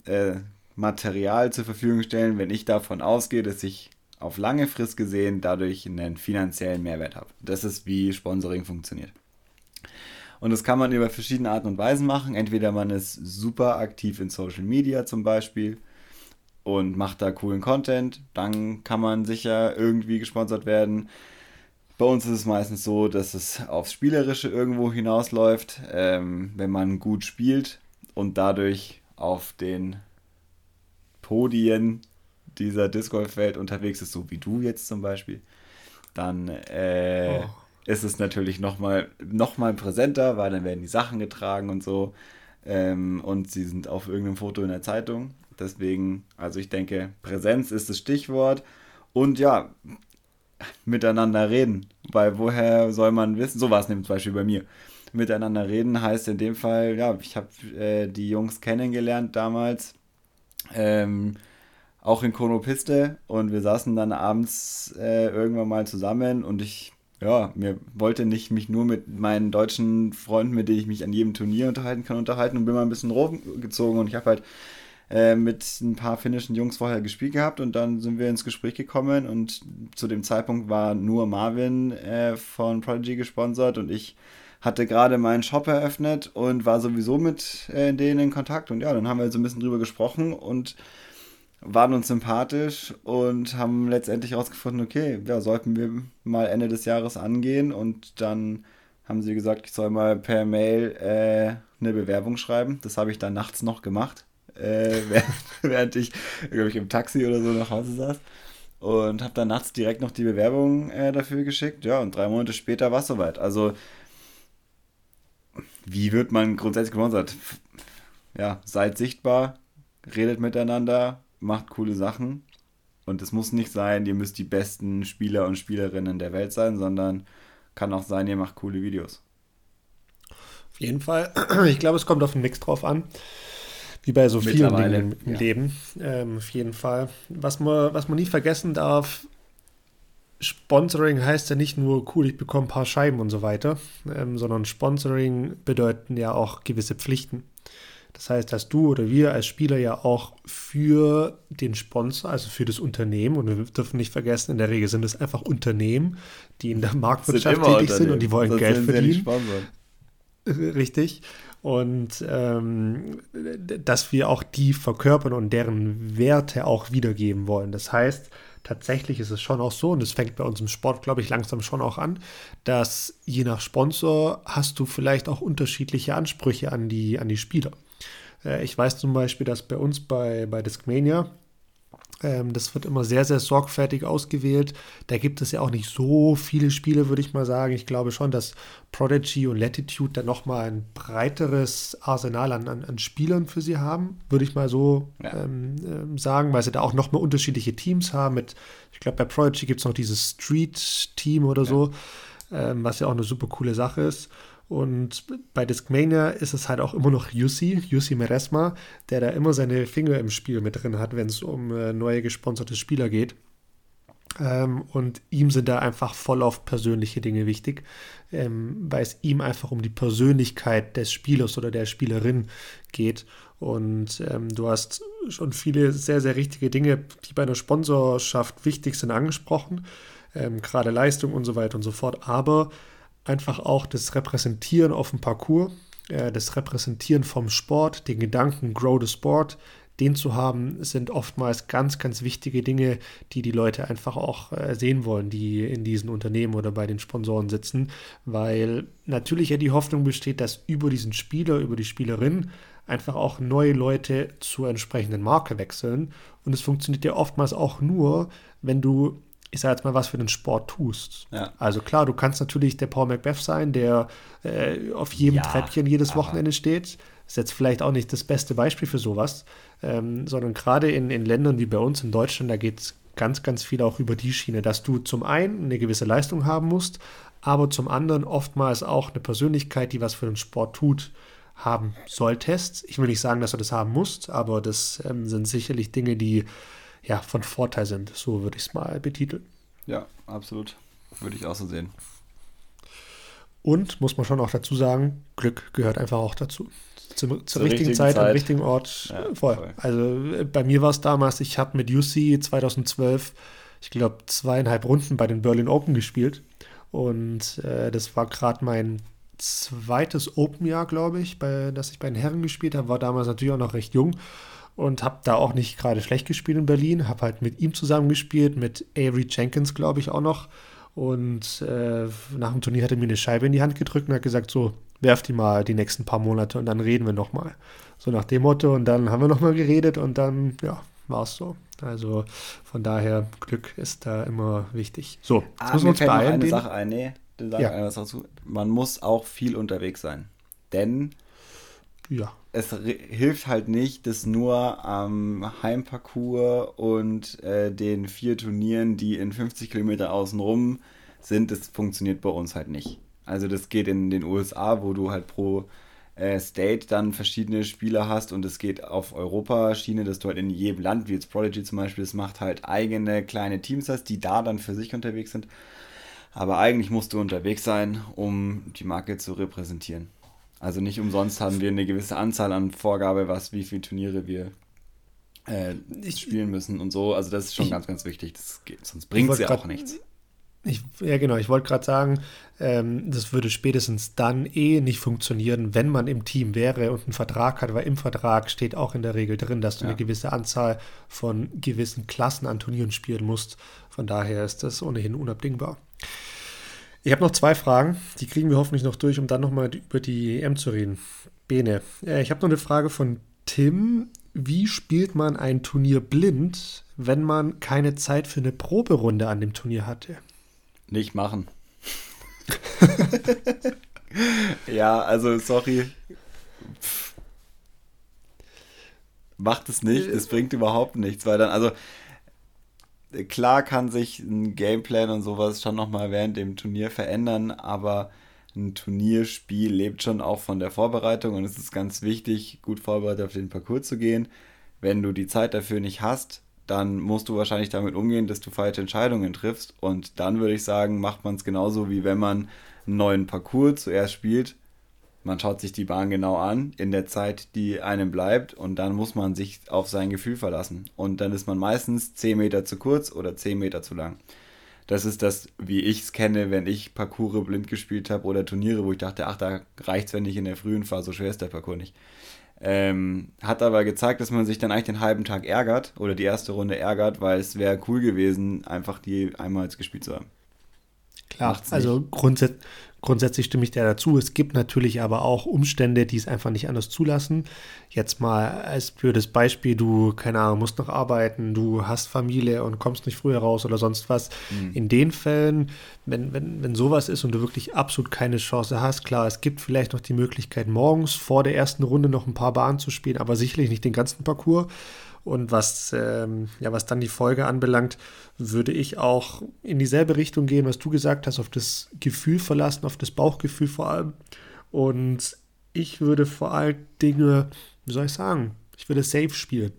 äh, Material zur Verfügung stellen, wenn ich davon ausgehe, dass ich auf lange Frist gesehen dadurch einen finanziellen Mehrwert habe. Das ist wie Sponsoring funktioniert. Und das kann man über verschiedene Arten und Weisen machen. Entweder man ist super aktiv in Social Media zum Beispiel und macht da coolen Content, dann kann man sicher irgendwie gesponsert werden. Bei uns ist es meistens so, dass es aufs Spielerische irgendwo hinausläuft, ähm, wenn man gut spielt und dadurch auf den Podien dieser Disc Golf Welt unterwegs ist, so wie du jetzt zum Beispiel, dann äh, oh ist es natürlich nochmal noch mal präsenter, weil dann werden die Sachen getragen und so. Ähm, und sie sind auf irgendeinem Foto in der Zeitung. Deswegen, also ich denke, Präsenz ist das Stichwort. Und ja, miteinander reden. Weil woher soll man wissen? So war es nämlich zum Beispiel bei mir. Miteinander reden heißt in dem Fall, ja, ich habe äh, die Jungs kennengelernt damals. Ähm, auch in Konopiste und wir saßen dann abends äh, irgendwann mal zusammen und ich ja, mir wollte nicht mich nur mit meinen deutschen Freunden, mit denen ich mich an jedem Turnier unterhalten kann, unterhalten und bin mal ein bisschen rumgezogen und ich habe halt äh, mit ein paar finnischen Jungs vorher gespielt gehabt und dann sind wir ins Gespräch gekommen und zu dem Zeitpunkt war nur Marvin äh, von Prodigy gesponsert und ich hatte gerade meinen Shop eröffnet und war sowieso mit äh, denen in Kontakt und ja, dann haben wir so ein bisschen drüber gesprochen und waren uns sympathisch und haben letztendlich herausgefunden, okay, ja, sollten wir mal Ende des Jahres angehen und dann haben sie gesagt, ich soll mal per Mail äh, eine Bewerbung schreiben. Das habe ich dann nachts noch gemacht, äh, während, während, ich, glaube ich, im Taxi oder so nach Hause saß. Und habe dann nachts direkt noch die Bewerbung äh, dafür geschickt. Ja, und drei Monate später war es soweit. Also, wie wird man grundsätzlich gesponsert? Ja, seid sichtbar, redet miteinander, macht coole Sachen. Und es muss nicht sein, ihr müsst die besten Spieler und Spielerinnen der Welt sein, sondern kann auch sein, ihr macht coole Videos. Auf jeden Fall. Ich glaube, es kommt auf den Mix drauf an. Wie bei so vielen Dingen im ja. Leben. Ähm, auf jeden Fall. Was man, was man nie vergessen darf, Sponsoring heißt ja nicht nur, cool, ich bekomme ein paar Scheiben und so weiter, ähm, sondern Sponsoring bedeuten ja auch gewisse Pflichten. Das heißt, dass du oder wir als Spieler ja auch für den Sponsor, also für das Unternehmen, und wir dürfen nicht vergessen, in der Regel sind es einfach Unternehmen, die in der Marktwirtschaft sind tätig sind und die wollen Sonst Geld verdienen. Richtig. Und ähm, dass wir auch die verkörpern und deren Werte auch wiedergeben wollen. Das heißt, tatsächlich ist es schon auch so, und es fängt bei uns im Sport, glaube ich, langsam schon auch an, dass je nach Sponsor hast du vielleicht auch unterschiedliche Ansprüche an die, an die Spieler. Äh, ich weiß zum Beispiel, dass bei uns bei, bei Discmania ähm, das wird immer sehr, sehr sorgfältig ausgewählt. Da gibt es ja auch nicht so viele Spiele, würde ich mal sagen. Ich glaube schon, dass Prodigy und Latitude dann nochmal ein breiteres Arsenal an, an, an, Spielern für sie haben, würde ich mal so ja. ähm, ähm, sagen, weil sie da auch nochmal unterschiedliche Teams haben. Mit, ich glaube, bei Prodigy gibt es noch dieses Street-Team oder ja. so, ähm, was ja auch eine super coole Sache ist. Und bei Discmania ist es halt auch immer noch Yussi, Yussi Meresma, der da immer seine Finger im Spiel mit drin hat, wenn es um äh, neue gesponserte Spieler geht. Ähm, und ihm sind da einfach voll auf persönliche Dinge wichtig, ähm, weil es ihm einfach um die Persönlichkeit des Spielers oder der Spielerin geht. Und ähm, du hast schon viele sehr, sehr richtige Dinge, die bei einer Sponsorschaft wichtig sind, angesprochen. Ähm, gerade Leistung und so weiter und so fort. Aber einfach auch das Repräsentieren auf dem Parcours, äh, das Repräsentieren vom Sport, den Gedanken Grow the Sport, den zu haben, sind oftmals ganz, ganz wichtige Dinge, die die Leute einfach auch äh, sehen wollen, die in diesen Unternehmen oder bei den Sponsoren sitzen, weil natürlich ja die Hoffnung besteht, dass über diesen Spieler, über die Spielerin einfach auch neue Leute zur entsprechenden Marke wechseln. Und es funktioniert ja oftmals auch nur, wenn du ich sage jetzt mal, was für den Sport tust. Ja. Also klar, du kannst natürlich der Paul Macbeth sein, der äh, auf jedem ja, Treppchen jedes Wochenende steht. Ist jetzt vielleicht auch nicht das beste Beispiel für sowas, ähm, sondern gerade in, in Ländern wie bei uns in Deutschland, da geht es ganz, ganz viel auch über die Schiene, dass du zum einen eine gewisse Leistung haben musst, aber zum anderen oftmals auch eine Persönlichkeit, die was für den Sport tut, haben solltest. Ich will nicht sagen, dass du das haben musst, aber das ähm, sind sicherlich Dinge, die ja, von Vorteil sind. So würde ich es mal betiteln. Ja, absolut. Würde ich auch so sehen. Und muss man schon auch dazu sagen, Glück gehört einfach auch dazu. Zum, zur, zur, richtigen, richtigen Zeit, Zeit, am richtigen Ort. Ja, voll. voll. Also äh, bei mir war es damals, ich habe mit UC 2012, ich glaube, zweieinhalb Runden bei den Berlin Open gespielt. Und äh, das war gerade mein zweites Open-Jahr, glaube ich, bei, dass ich bei den Herren gespielt habe. War damals natürlich auch noch recht jung und habe da auch nicht gerade schlecht gespielt in Berlin. Habe halt mit ihm zusammen gespielt, mit Avery Jenkins, glaube ich, auch noch. Und äh, nach dem Turnier hat er mir eine Scheibe in die Hand gedrückt und hat gesagt, so, werf die mal die nächsten paar Monate und dann reden wir nochmal. So nach dem Motto und dann haben wir nochmal geredet und dann, ja, war es so. Also von daher, Glück ist da immer wichtig. So, jetzt ah, müssen wir uns beeilen. Eine Sache ein, nee, ja. was dazu. Man muss auch viel unterwegs sein. Denn ja. Es hilft halt nicht, das nur am Heimparcours und äh, den vier Turnieren, die in 50 Kilometer außenrum sind, das funktioniert bei uns halt nicht. Also das geht in den USA, wo du halt pro State dann verschiedene Spieler hast und es geht auf Europa-Schiene, dass du halt in jedem Land, wie jetzt Prodigy zum Beispiel, das macht halt eigene kleine Teams hast, die da dann für sich unterwegs sind. Aber eigentlich musst du unterwegs sein, um die Marke zu repräsentieren. Also nicht umsonst haben wir eine gewisse Anzahl an Vorgabe, was, wie viele Turniere wir äh, spielen müssen und so. Also das ist schon ich, ganz, ganz wichtig. Das geht, sonst bringt es ja auch nichts. Ich, ja, genau. Ich wollte gerade sagen, ähm, das würde spätestens dann eh nicht funktionieren, wenn man im Team wäre und einen Vertrag hat, weil im Vertrag steht auch in der Regel drin, dass du ja. eine gewisse Anzahl von gewissen Klassen an Turnieren spielen musst. Von daher ist das ohnehin unabdingbar. Ich habe noch zwei Fragen, die kriegen wir hoffentlich noch durch, um dann nochmal über die EM zu reden. Bene, äh, ich habe noch eine Frage von Tim. Wie spielt man ein Turnier blind, wenn man keine Zeit für eine Proberunde an dem Turnier hatte? Nicht machen. ja, also sorry. Macht es nicht, es bringt überhaupt nichts, weil dann, also klar kann sich ein Gameplan und sowas schon nochmal während dem Turnier verändern, aber ein Turnierspiel lebt schon auch von der Vorbereitung und es ist ganz wichtig, gut vorbereitet auf den Parcours zu gehen. Wenn du die Zeit dafür nicht hast, dann musst du wahrscheinlich damit umgehen, dass du falsche Entscheidungen triffst. Und dann würde ich sagen, macht man es genauso, wie wenn man einen neuen Parcours zuerst spielt. Man schaut sich die Bahn genau an in der Zeit, die einem bleibt und dann muss man sich auf sein Gefühl verlassen. Und dann ist man meistens 10 Meter zu kurz oder 10 Meter zu lang. Das ist das, wie ich es kenne, wenn ich Parcours blind gespielt habe oder Turniere, wo ich dachte, ach, da reicht es, wenn ich in der frühen Phase, so schwer ist der Parcours nicht. Ähm, hat aber gezeigt, dass man sich dann eigentlich den halben Tag ärgert oder die erste Runde ärgert, weil es wäre cool gewesen, einfach die einmal gespielt zu haben. Klar, also grundsätzlich Grundsätzlich stimme ich dir dazu. Es gibt natürlich aber auch Umstände, die es einfach nicht anders zulassen. Jetzt mal als blödes Beispiel, du, keine Ahnung, musst noch arbeiten, du hast Familie und kommst nicht früher raus oder sonst was. Mhm. In den Fällen, wenn, wenn, wenn sowas ist und du wirklich absolut keine Chance hast, klar, es gibt vielleicht noch die Möglichkeit, morgens vor der ersten Runde noch ein paar Bahnen zu spielen, aber sicherlich nicht den ganzen Parcours. Und was, ähm, ja, was dann die Folge anbelangt, würde ich auch in dieselbe Richtung gehen, was du gesagt hast, auf das Gefühl verlassen, auf das Bauchgefühl vor allem. Und ich würde vor allen Dingen, wie soll ich sagen, ich würde safe spielen.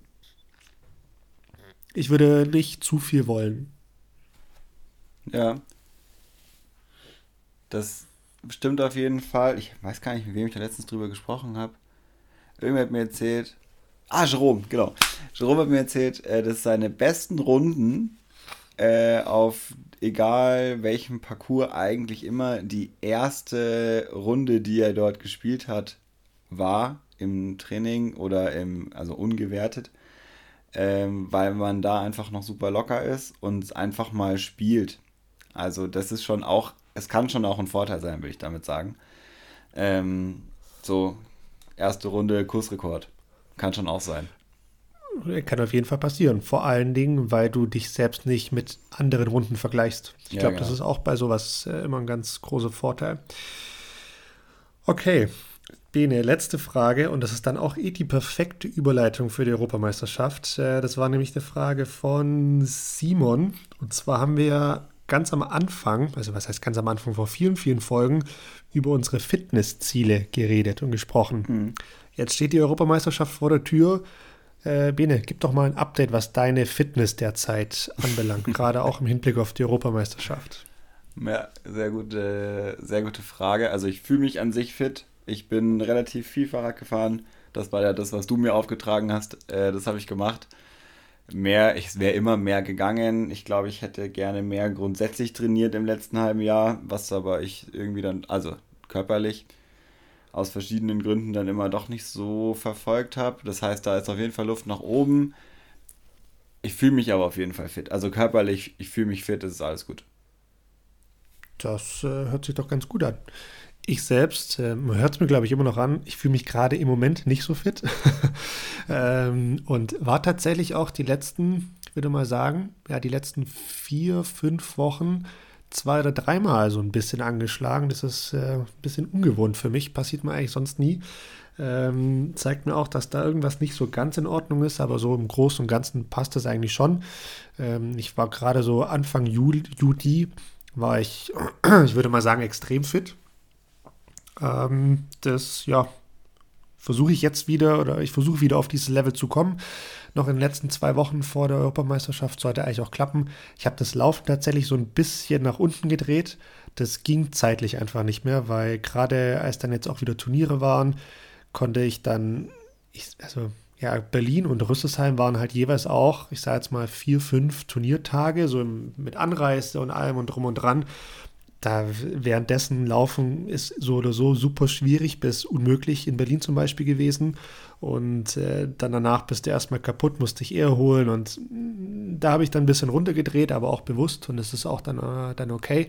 Ich würde nicht zu viel wollen. Ja. Das stimmt auf jeden Fall. Ich weiß gar nicht, mit wem ich da letztens drüber gesprochen habe. Irgendwer hat mir erzählt, Ah, Jerome, genau. Jerome hat mir erzählt, äh, dass seine besten Runden äh, auf egal welchem Parcours eigentlich immer die erste Runde, die er dort gespielt hat, war im Training oder im, also ungewertet, ähm, weil man da einfach noch super locker ist und einfach mal spielt. Also das ist schon auch, es kann schon auch ein Vorteil sein, würde ich damit sagen. Ähm, so, erste Runde Kursrekord. Kann schon auch sein. Kann auf jeden Fall passieren. Vor allen Dingen, weil du dich selbst nicht mit anderen Runden vergleichst. Ich ja, glaube, genau. das ist auch bei sowas äh, immer ein ganz großer Vorteil. Okay, Bene, letzte Frage und das ist dann auch eh die perfekte Überleitung für die Europameisterschaft. Äh, das war nämlich eine Frage von Simon. Und zwar haben wir ganz am Anfang, also was heißt ganz am Anfang, vor vielen, vielen Folgen, über unsere Fitnessziele geredet und gesprochen. Mhm. Jetzt steht die Europameisterschaft vor der Tür. Äh, Bene, gib doch mal ein Update, was deine Fitness derzeit anbelangt, gerade auch im Hinblick auf die Europameisterschaft. Ja, sehr gute, sehr gute Frage. Also ich fühle mich an sich fit. Ich bin relativ viel Fahrrad gefahren. Das war ja das, was du mir aufgetragen hast. Äh, das habe ich gemacht. Mehr, ich wäre immer mehr gegangen. Ich glaube, ich hätte gerne mehr grundsätzlich trainiert im letzten halben Jahr, was aber ich irgendwie dann, also körperlich, aus verschiedenen Gründen dann immer doch nicht so verfolgt habe. Das heißt, da ist auf jeden Fall Luft nach oben. Ich fühle mich aber auf jeden Fall fit. Also körperlich, ich fühle mich fit, das ist alles gut. Das äh, hört sich doch ganz gut an. Ich selbst, äh, hört es mir glaube ich immer noch an, ich fühle mich gerade im Moment nicht so fit. ähm, und war tatsächlich auch die letzten, ich würde mal sagen, ja, die letzten vier, fünf Wochen zwei oder dreimal so ein bisschen angeschlagen. Das ist äh, ein bisschen ungewohnt für mich, passiert mir eigentlich sonst nie. Ähm, zeigt mir auch, dass da irgendwas nicht so ganz in Ordnung ist, aber so im Großen und Ganzen passt das eigentlich schon. Ähm, ich war gerade so Anfang Juli, Juli, war ich, ich würde mal sagen, extrem fit. Ähm, das, ja, versuche ich jetzt wieder oder ich versuche wieder auf dieses Level zu kommen noch in den letzten zwei Wochen vor der Europameisterschaft. Sollte eigentlich auch klappen. Ich habe das Laufen tatsächlich so ein bisschen nach unten gedreht. Das ging zeitlich einfach nicht mehr, weil gerade als dann jetzt auch wieder Turniere waren, konnte ich dann, ich, also ja, Berlin und Rüsselsheim waren halt jeweils auch, ich sage jetzt mal, vier, fünf Turniertage, so im, mit Anreise und allem und drum und dran da währenddessen laufen ist so oder so super schwierig bis unmöglich in Berlin zum Beispiel gewesen. Und äh, dann danach bist du erstmal kaputt, musst dich eher holen. Und mm, da habe ich dann ein bisschen runtergedreht, aber auch bewusst. Und es ist auch dann, äh, dann okay.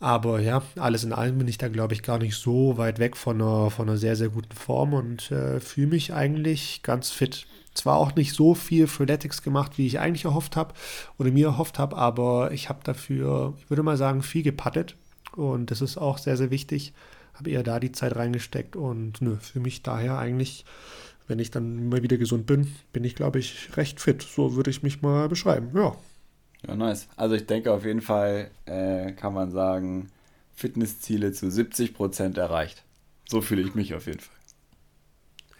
Aber ja, alles in allem bin ich da, glaube ich, gar nicht so weit weg von einer, von einer sehr, sehr guten Form und äh, fühle mich eigentlich ganz fit zwar auch nicht so viel Freeletics gemacht, wie ich eigentlich erhofft habe oder mir erhofft habe, aber ich habe dafür, ich würde mal sagen, viel gepattet. Und das ist auch sehr, sehr wichtig. Habe eher da die Zeit reingesteckt und nö, für mich daher eigentlich, wenn ich dann mal wieder gesund bin, bin ich, glaube ich, recht fit. So würde ich mich mal beschreiben. Ja. Ja, nice. Also ich denke auf jeden Fall äh, kann man sagen, Fitnessziele zu 70 Prozent erreicht. So fühle ich mich auf jeden Fall.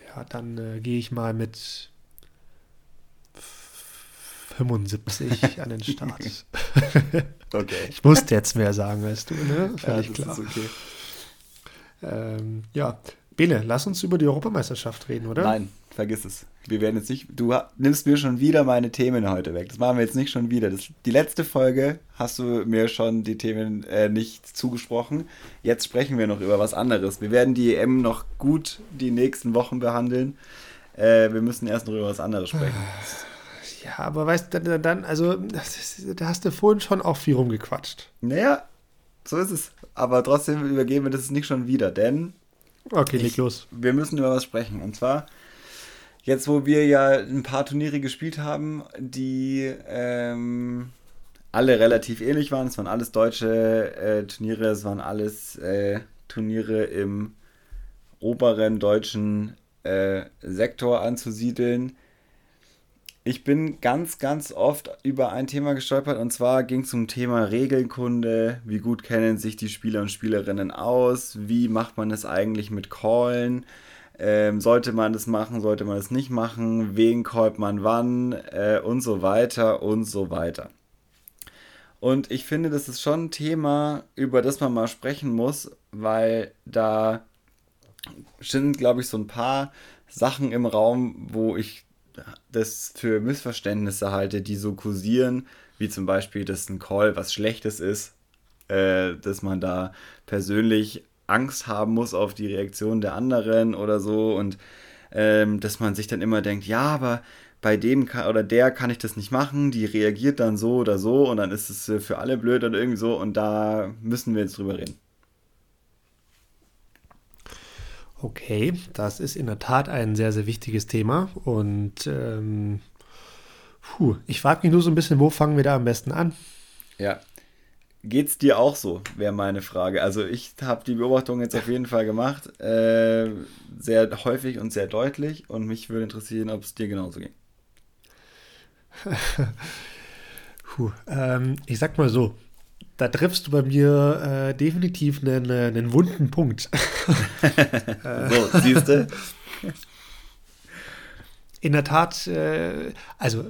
Ja, dann äh, gehe ich mal mit 75 an den Start. okay. Ich musste jetzt mehr sagen als du, ne? Völlig ja, klar. okay. Ähm, ja, Bene, lass uns über die Europameisterschaft reden, oder? Nein, vergiss es. Wir werden jetzt nicht. Du nimmst mir schon wieder meine Themen heute weg. Das machen wir jetzt nicht schon wieder. Das, die letzte Folge hast du mir schon die Themen äh, nicht zugesprochen. Jetzt sprechen wir noch über was anderes. Wir werden die EM noch gut die nächsten Wochen behandeln. Äh, wir müssen erst noch über was anderes sprechen. Ja, aber weißt du, dann, also, da hast du vorhin schon auch viel rumgequatscht. Naja, so ist es. Aber trotzdem übergeben wir das nicht schon wieder, denn. Okay, leg los. Wir müssen über was sprechen. Und zwar Jetzt, wo wir ja ein paar Turniere gespielt haben, die ähm, alle relativ ähnlich waren. Es waren alles deutsche äh, Turniere, es waren alles äh, Turniere im oberen deutschen äh, Sektor anzusiedeln. Ich bin ganz, ganz oft über ein Thema gestolpert und zwar ging es zum Thema Regelkunde. Wie gut kennen sich die Spieler und Spielerinnen aus? Wie macht man es eigentlich mit Callen? Ähm, sollte man das machen, sollte man es nicht machen, wen callt man wann äh, und so weiter und so weiter. Und ich finde, das ist schon ein Thema, über das man mal sprechen muss, weil da sind, glaube ich, so ein paar Sachen im Raum, wo ich das für Missverständnisse halte, die so kursieren, wie zum Beispiel, dass ein Call was Schlechtes ist, äh, dass man da persönlich Angst haben muss auf die Reaktion der anderen oder so und ähm, dass man sich dann immer denkt, ja, aber bei dem kann, oder der kann ich das nicht machen, die reagiert dann so oder so und dann ist es für alle blöd oder irgendwie so und da müssen wir jetzt drüber reden. Okay, das ist in der Tat ein sehr, sehr wichtiges Thema und ähm, puh, ich frage mich nur so ein bisschen, wo fangen wir da am besten an? Ja, Geht's dir auch so, wäre meine Frage. Also ich habe die Beobachtung jetzt auf jeden Fall gemacht, äh, sehr häufig und sehr deutlich und mich würde interessieren, ob es dir genauso ging. Puh, ähm, ich sag mal so, da triffst du bei mir äh, definitiv einen, äh, einen wunden Punkt. so, siehst du? In der Tat, äh, also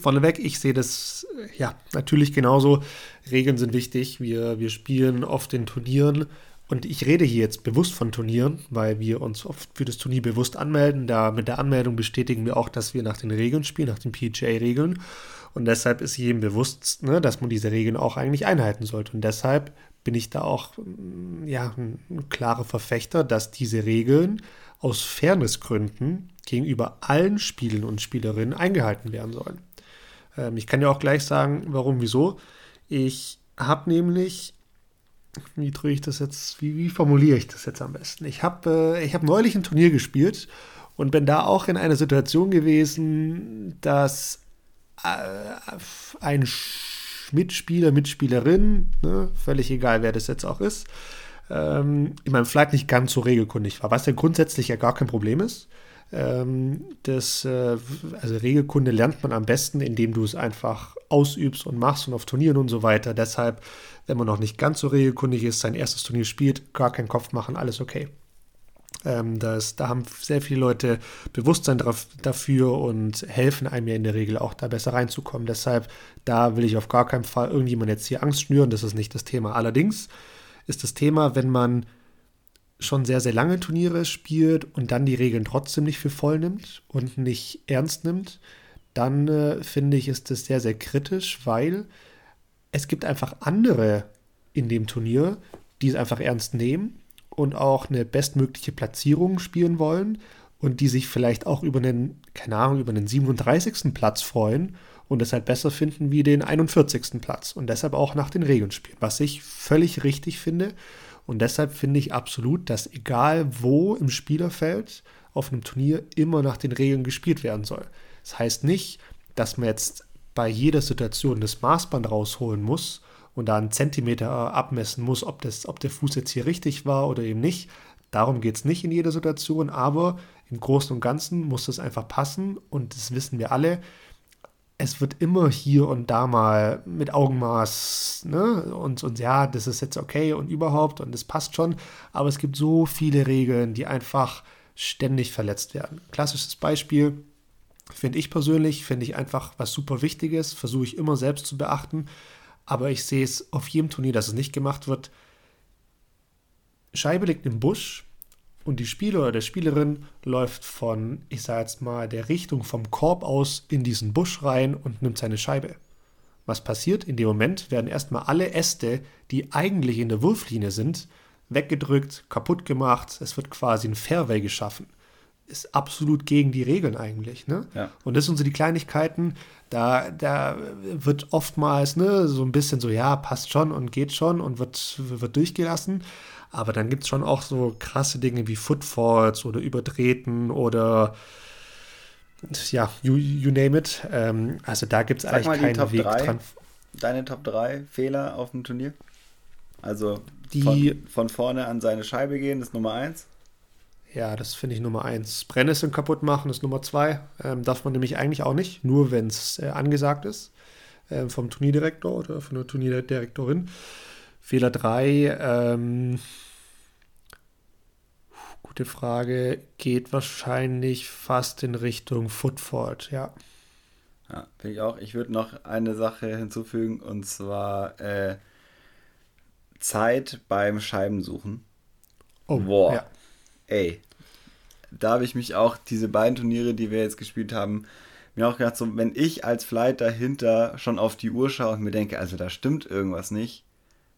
vorneweg, ich sehe das ja natürlich genauso. Regeln sind wichtig. Wir, wir spielen oft in Turnieren und ich rede hier jetzt bewusst von Turnieren, weil wir uns oft für das Turnier bewusst anmelden. Da mit der Anmeldung bestätigen wir auch, dass wir nach den Regeln spielen, nach den PGA-Regeln. Und deshalb ist jedem bewusst, ne, dass man diese Regeln auch eigentlich einhalten sollte. Und deshalb bin ich da auch mm, ja, ein, klarer Verfechter, dass diese Regeln aus Fairnessgründen gegenüber allen Spielern und Spielerinnen eingehalten werden sollen. Ähm, ich kann ja auch gleich sagen, warum, wieso. Ich habe nämlich, wie drücke ich das jetzt, wie, wie, formuliere ich das jetzt am besten? Ich habe äh, hab neulich ein Turnier gespielt und bin da auch in einer Situation gewesen, dass ein Mitspieler, Mitspielerin, ne, völlig egal, wer das jetzt auch ist, ähm, in meinem Flight nicht ganz so regelkundig war, was ja grundsätzlich ja gar kein Problem ist. Ähm, das, äh, also Regelkunde lernt man am besten, indem du es einfach ausübst und machst und auf Turnieren und so weiter. Deshalb, wenn man noch nicht ganz so regelkundig ist, sein erstes Turnier spielt, gar keinen Kopf machen, alles okay. Ähm, das, da haben sehr viele Leute Bewusstsein drauf, dafür und helfen einem ja in der Regel auch da besser reinzukommen. Deshalb, da will ich auf gar keinen Fall irgendjemand jetzt hier Angst schnüren, das ist nicht das Thema. Allerdings ist das Thema, wenn man schon sehr, sehr lange Turniere spielt und dann die Regeln trotzdem nicht für voll nimmt und nicht ernst nimmt, dann äh, finde ich, ist das sehr, sehr kritisch, weil es gibt einfach andere in dem Turnier, die es einfach ernst nehmen und auch eine bestmögliche Platzierung spielen wollen und die sich vielleicht auch über einen, keine Ahnung, über einen 37. Platz freuen und es halt besser finden wie den 41. Platz und deshalb auch nach den Regeln spielen, was ich völlig richtig finde und deshalb finde ich absolut, dass egal wo im Spielerfeld auf einem Turnier immer nach den Regeln gespielt werden soll. Das heißt nicht, dass man jetzt bei jeder Situation das Maßband rausholen muss und da einen Zentimeter abmessen muss, ob, das, ob der Fuß jetzt hier richtig war oder eben nicht. Darum geht es nicht in jeder Situation, aber im Großen und Ganzen muss das einfach passen und das wissen wir alle es wird immer hier und da mal mit Augenmaß, ne, und, und ja, das ist jetzt okay und überhaupt und das passt schon, aber es gibt so viele Regeln, die einfach ständig verletzt werden. Klassisches Beispiel, Finde ich persönlich, finde ich einfach was super Wichtiges, versuche ich immer selbst zu beachten. Aber ich sehe es auf jedem Turnier, dass es nicht gemacht wird. Scheibe liegt im Busch und die Spieler oder der Spielerin läuft von, ich sage jetzt mal, der Richtung vom Korb aus in diesen Busch rein und nimmt seine Scheibe. Was passiert? In dem Moment werden erstmal alle Äste, die eigentlich in der Wurflinie sind, weggedrückt, kaputt gemacht. Es wird quasi ein Fairway geschaffen. Ist absolut gegen die Regeln eigentlich. Ne? Ja. Und das sind so die Kleinigkeiten, da, da wird oftmals ne, so ein bisschen so, ja, passt schon und geht schon und wird, wird durchgelassen. Aber dann gibt es schon auch so krasse Dinge wie Footfalls oder Übertreten oder ja, you, you name it. Ähm, also da gibt es eigentlich keinen Top Weg 3, dran. Deine Top 3 Fehler auf dem Turnier? Also die, von, von vorne an seine Scheibe gehen, das ist Nummer 1. Ja, das finde ich Nummer 1. Brennnesseln kaputt machen ist Nummer 2. Ähm, darf man nämlich eigentlich auch nicht, nur wenn es äh, angesagt ist. Äh, vom Turnierdirektor oder von der Turnierdirektorin. Fehler 3, ähm, gute Frage, geht wahrscheinlich fast in Richtung Footford, ja. Ja, finde ich auch. Ich würde noch eine Sache hinzufügen und zwar äh, Zeit beim Scheibensuchen. Oh, Boah. Ja. Ey, da habe ich mich auch, diese beiden Turniere, die wir jetzt gespielt haben, mir auch gedacht, so, wenn ich als Flight dahinter schon auf die Uhr schaue und mir denke, also da stimmt irgendwas nicht,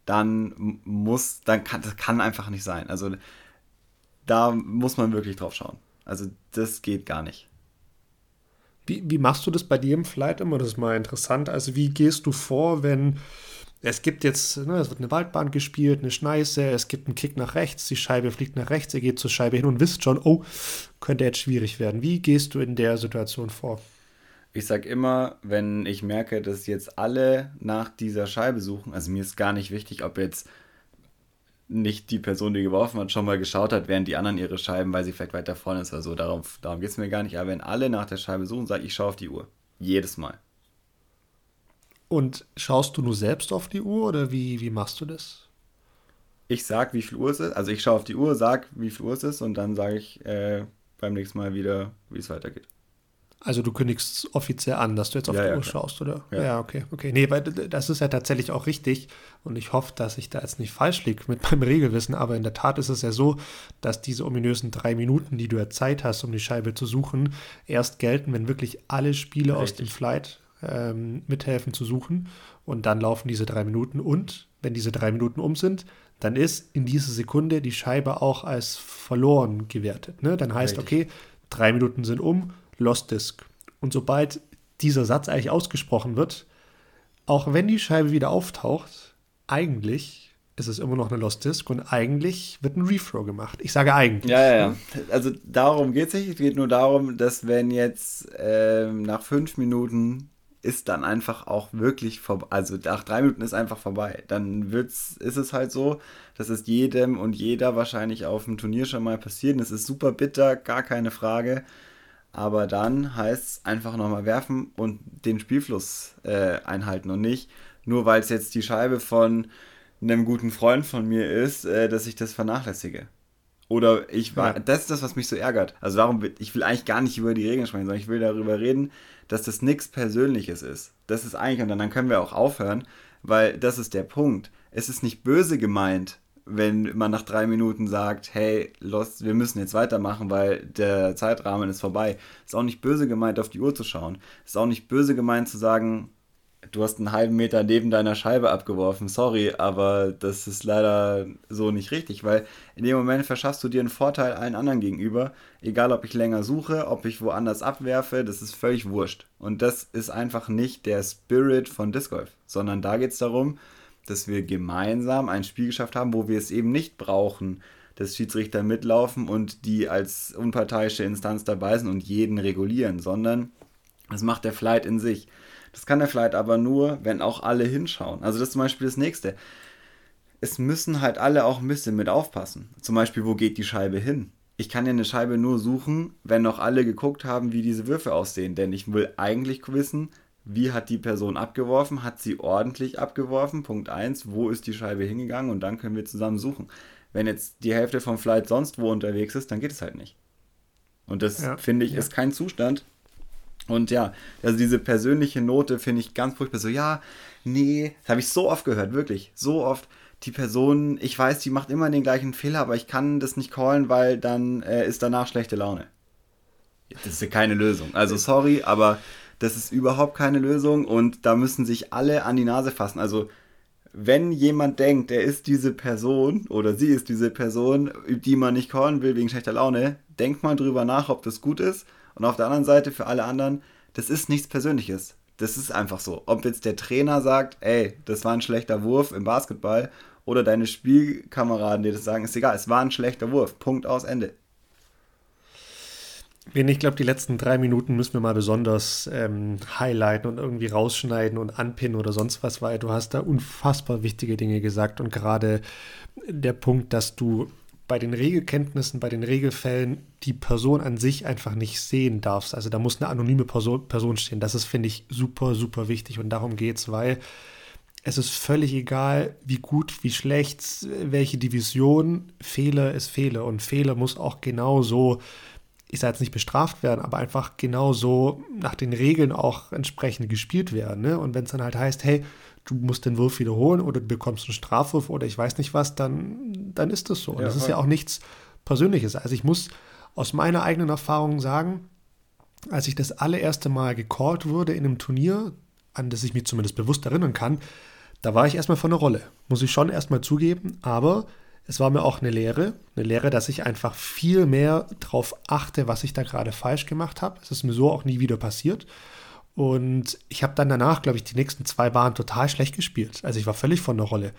dann muss, dann kann, das kann einfach nicht sein. Also da muss man wirklich drauf schauen. Also das geht gar nicht. Wie, wie machst du das bei dir im Flight immer? Das ist mal interessant. Also wie gehst du vor, wenn es gibt jetzt, ne, es wird eine Waldbahn gespielt, eine Schneise, es gibt einen Kick nach rechts, die Scheibe fliegt nach rechts, ihr geht zur Scheibe hin und wisst schon, oh, könnte jetzt schwierig werden. Wie gehst du in der Situation vor? Ich sag immer, wenn ich merke, dass jetzt alle nach dieser Scheibe suchen, also mir ist gar nicht wichtig, ob jetzt nicht die Person, die geworfen hat, schon mal geschaut hat, während die anderen ihre Scheiben, weil sie vielleicht weiter vorne ist oder so. Darum, darum geht es mir gar nicht. Aber wenn alle nach der Scheibe suchen, sage ich, ich schaue auf die Uhr. Jedes Mal. Und schaust du nur selbst auf die Uhr oder wie, wie machst du das? Ich sag, wie viel Uhr es ist. Also ich schaue auf die Uhr, sag, wie viel Uhr es ist und dann sage ich äh, beim nächsten Mal wieder, wie es weitergeht. Also du kündigst offiziell an, dass du jetzt auf ja, die ja, Uhr klar. schaust, oder? Ja. ja. okay, okay. Nee, weil das ist ja tatsächlich auch richtig und ich hoffe, dass ich da jetzt nicht falsch liege mit meinem Regelwissen, aber in der Tat ist es ja so, dass diese ominösen drei Minuten, die du ja Zeit hast, um die Scheibe zu suchen, erst gelten, wenn wirklich alle Spieler aus dem Flight ähm, mithelfen zu suchen und dann laufen diese drei Minuten und wenn diese drei Minuten um sind, dann ist in dieser Sekunde die Scheibe auch als verloren gewertet. Ne? Dann heißt, richtig. okay, drei Minuten sind um, Lost Disk. Und sobald dieser Satz eigentlich ausgesprochen wird, auch wenn die Scheibe wieder auftaucht, eigentlich ist es immer noch eine Lost Disk und eigentlich wird ein Reflow gemacht. Ich sage eigentlich. Ja, ja, ja. Also darum geht es nicht. Es geht nur darum, dass wenn jetzt ähm, nach fünf Minuten ist dann einfach auch wirklich vorbei. Also nach drei Minuten ist einfach vorbei. Dann wird's, ist es halt so, dass es jedem und jeder wahrscheinlich auf dem Turnier schon mal passiert. Es ist super bitter, gar keine Frage. Aber dann heißt es einfach nochmal werfen und den Spielfluss äh, einhalten und nicht nur weil es jetzt die Scheibe von einem guten Freund von mir ist, äh, dass ich das vernachlässige. Oder ich war, ja. das ist das, was mich so ärgert. Also darum, ich will eigentlich gar nicht über die Regeln sprechen, sondern ich will darüber reden, dass das nichts Persönliches ist. Das ist eigentlich, und dann können wir auch aufhören, weil das ist der Punkt. Es ist nicht böse gemeint, wenn man nach drei Minuten sagt, hey, Lost, wir müssen jetzt weitermachen, weil der Zeitrahmen ist vorbei. Ist auch nicht böse gemeint, auf die Uhr zu schauen. Ist auch nicht böse gemeint zu sagen, du hast einen halben Meter neben deiner Scheibe abgeworfen. Sorry, aber das ist leider so nicht richtig, weil in dem Moment verschaffst du dir einen Vorteil allen anderen gegenüber. Egal, ob ich länger suche, ob ich woanders abwerfe, das ist völlig wurscht. Und das ist einfach nicht der Spirit von Disc Golf, sondern da geht es darum, dass wir gemeinsam ein Spiel geschafft haben, wo wir es eben nicht brauchen, dass Schiedsrichter mitlaufen und die als unparteiische Instanz dabei sind und jeden regulieren, sondern das macht der Flight in sich. Das kann der Flight aber nur, wenn auch alle hinschauen. Also das ist zum Beispiel das nächste. Es müssen halt alle auch ein bisschen mit aufpassen. Zum Beispiel, wo geht die Scheibe hin? Ich kann ja eine Scheibe nur suchen, wenn noch alle geguckt haben, wie diese Würfe aussehen. Denn ich will eigentlich wissen, wie hat die Person abgeworfen, hat sie ordentlich abgeworfen, Punkt 1, wo ist die Scheibe hingegangen und dann können wir zusammen suchen. Wenn jetzt die Hälfte vom Flight sonst wo unterwegs ist, dann geht es halt nicht. Und das, ja, finde ich, ja. ist kein Zustand, Und ja, also diese persönliche Note finde ich ganz furchtbar. So, ja, nee, das habe ich so oft gehört, wirklich, so oft. Die Person, ich weiß, die macht immer den gleichen Fehler, aber ich kann das nicht callen, weil dann äh, ist danach schlechte Laune. Das ist ja keine Lösung. Also sorry, aber das ist überhaupt keine Lösung und da müssen sich alle an die Nase fassen. Also wenn jemand denkt, er ist diese Person oder sie ist diese Person, die man nicht callen will wegen schlechter Laune, denkt mal drüber nach, ob das gut ist. Und auf der anderen Seite für alle anderen, das ist nichts Persönliches. Das ist einfach so. Ob jetzt der Trainer sagt, ey, das war ein schlechter Wurf im Basketball oder deine Spielkameraden, die das sagen, ist egal, es war ein schlechter Wurf. Punkt aus Ende. Ich glaube, die letzten drei Minuten müssen wir mal besonders ähm, highlighten und irgendwie rausschneiden und anpinnen oder sonst was, weil du hast da unfassbar wichtige Dinge gesagt und gerade der Punkt, dass du bei den Regelkenntnissen, bei den Regelfällen die Person an sich einfach nicht sehen darfst. Also da muss eine anonyme Person, Person stehen. Das ist, finde ich, super, super wichtig und darum geht es, weil es ist völlig egal, wie gut, wie schlecht, welche Division, Fehler ist Fehler und Fehler muss auch genauso ich sage jetzt nicht bestraft werden, aber einfach genauso nach den Regeln auch entsprechend gespielt werden. Ne? Und wenn es dann halt heißt, hey, du musst den Wurf wiederholen oder du bekommst einen Strafwurf oder ich weiß nicht was, dann, dann ist das so. Und ja, das ist ja auch nichts Persönliches. Also ich muss aus meiner eigenen Erfahrung sagen, als ich das allererste Mal gecallt wurde in einem Turnier, an das ich mich zumindest bewusst erinnern kann, da war ich erstmal von der Rolle. Muss ich schon erstmal zugeben, aber es war mir auch eine Lehre, eine Lehre, dass ich einfach viel mehr darauf achte, was ich da gerade falsch gemacht habe. Es ist mir so auch nie wieder passiert. Und ich habe dann danach, glaube ich, die nächsten zwei Bahnen total schlecht gespielt. Also ich war völlig von der Rolle.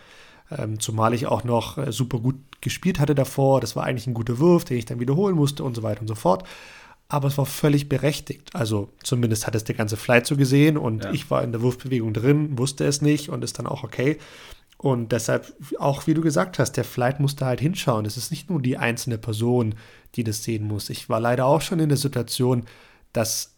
Ähm, zumal ich auch noch äh, super gut gespielt hatte davor. Das war eigentlich ein guter Wurf, den ich dann wiederholen musste und so weiter und so fort. Aber es war völlig berechtigt. Also zumindest hat es der ganze Flight so gesehen und ja. ich war in der Wurfbewegung drin, wusste es nicht und ist dann auch okay. Und deshalb, auch wie du gesagt hast, der Flight musste halt hinschauen. Es ist nicht nur die einzelne Person, die das sehen muss. Ich war leider auch schon in der Situation, dass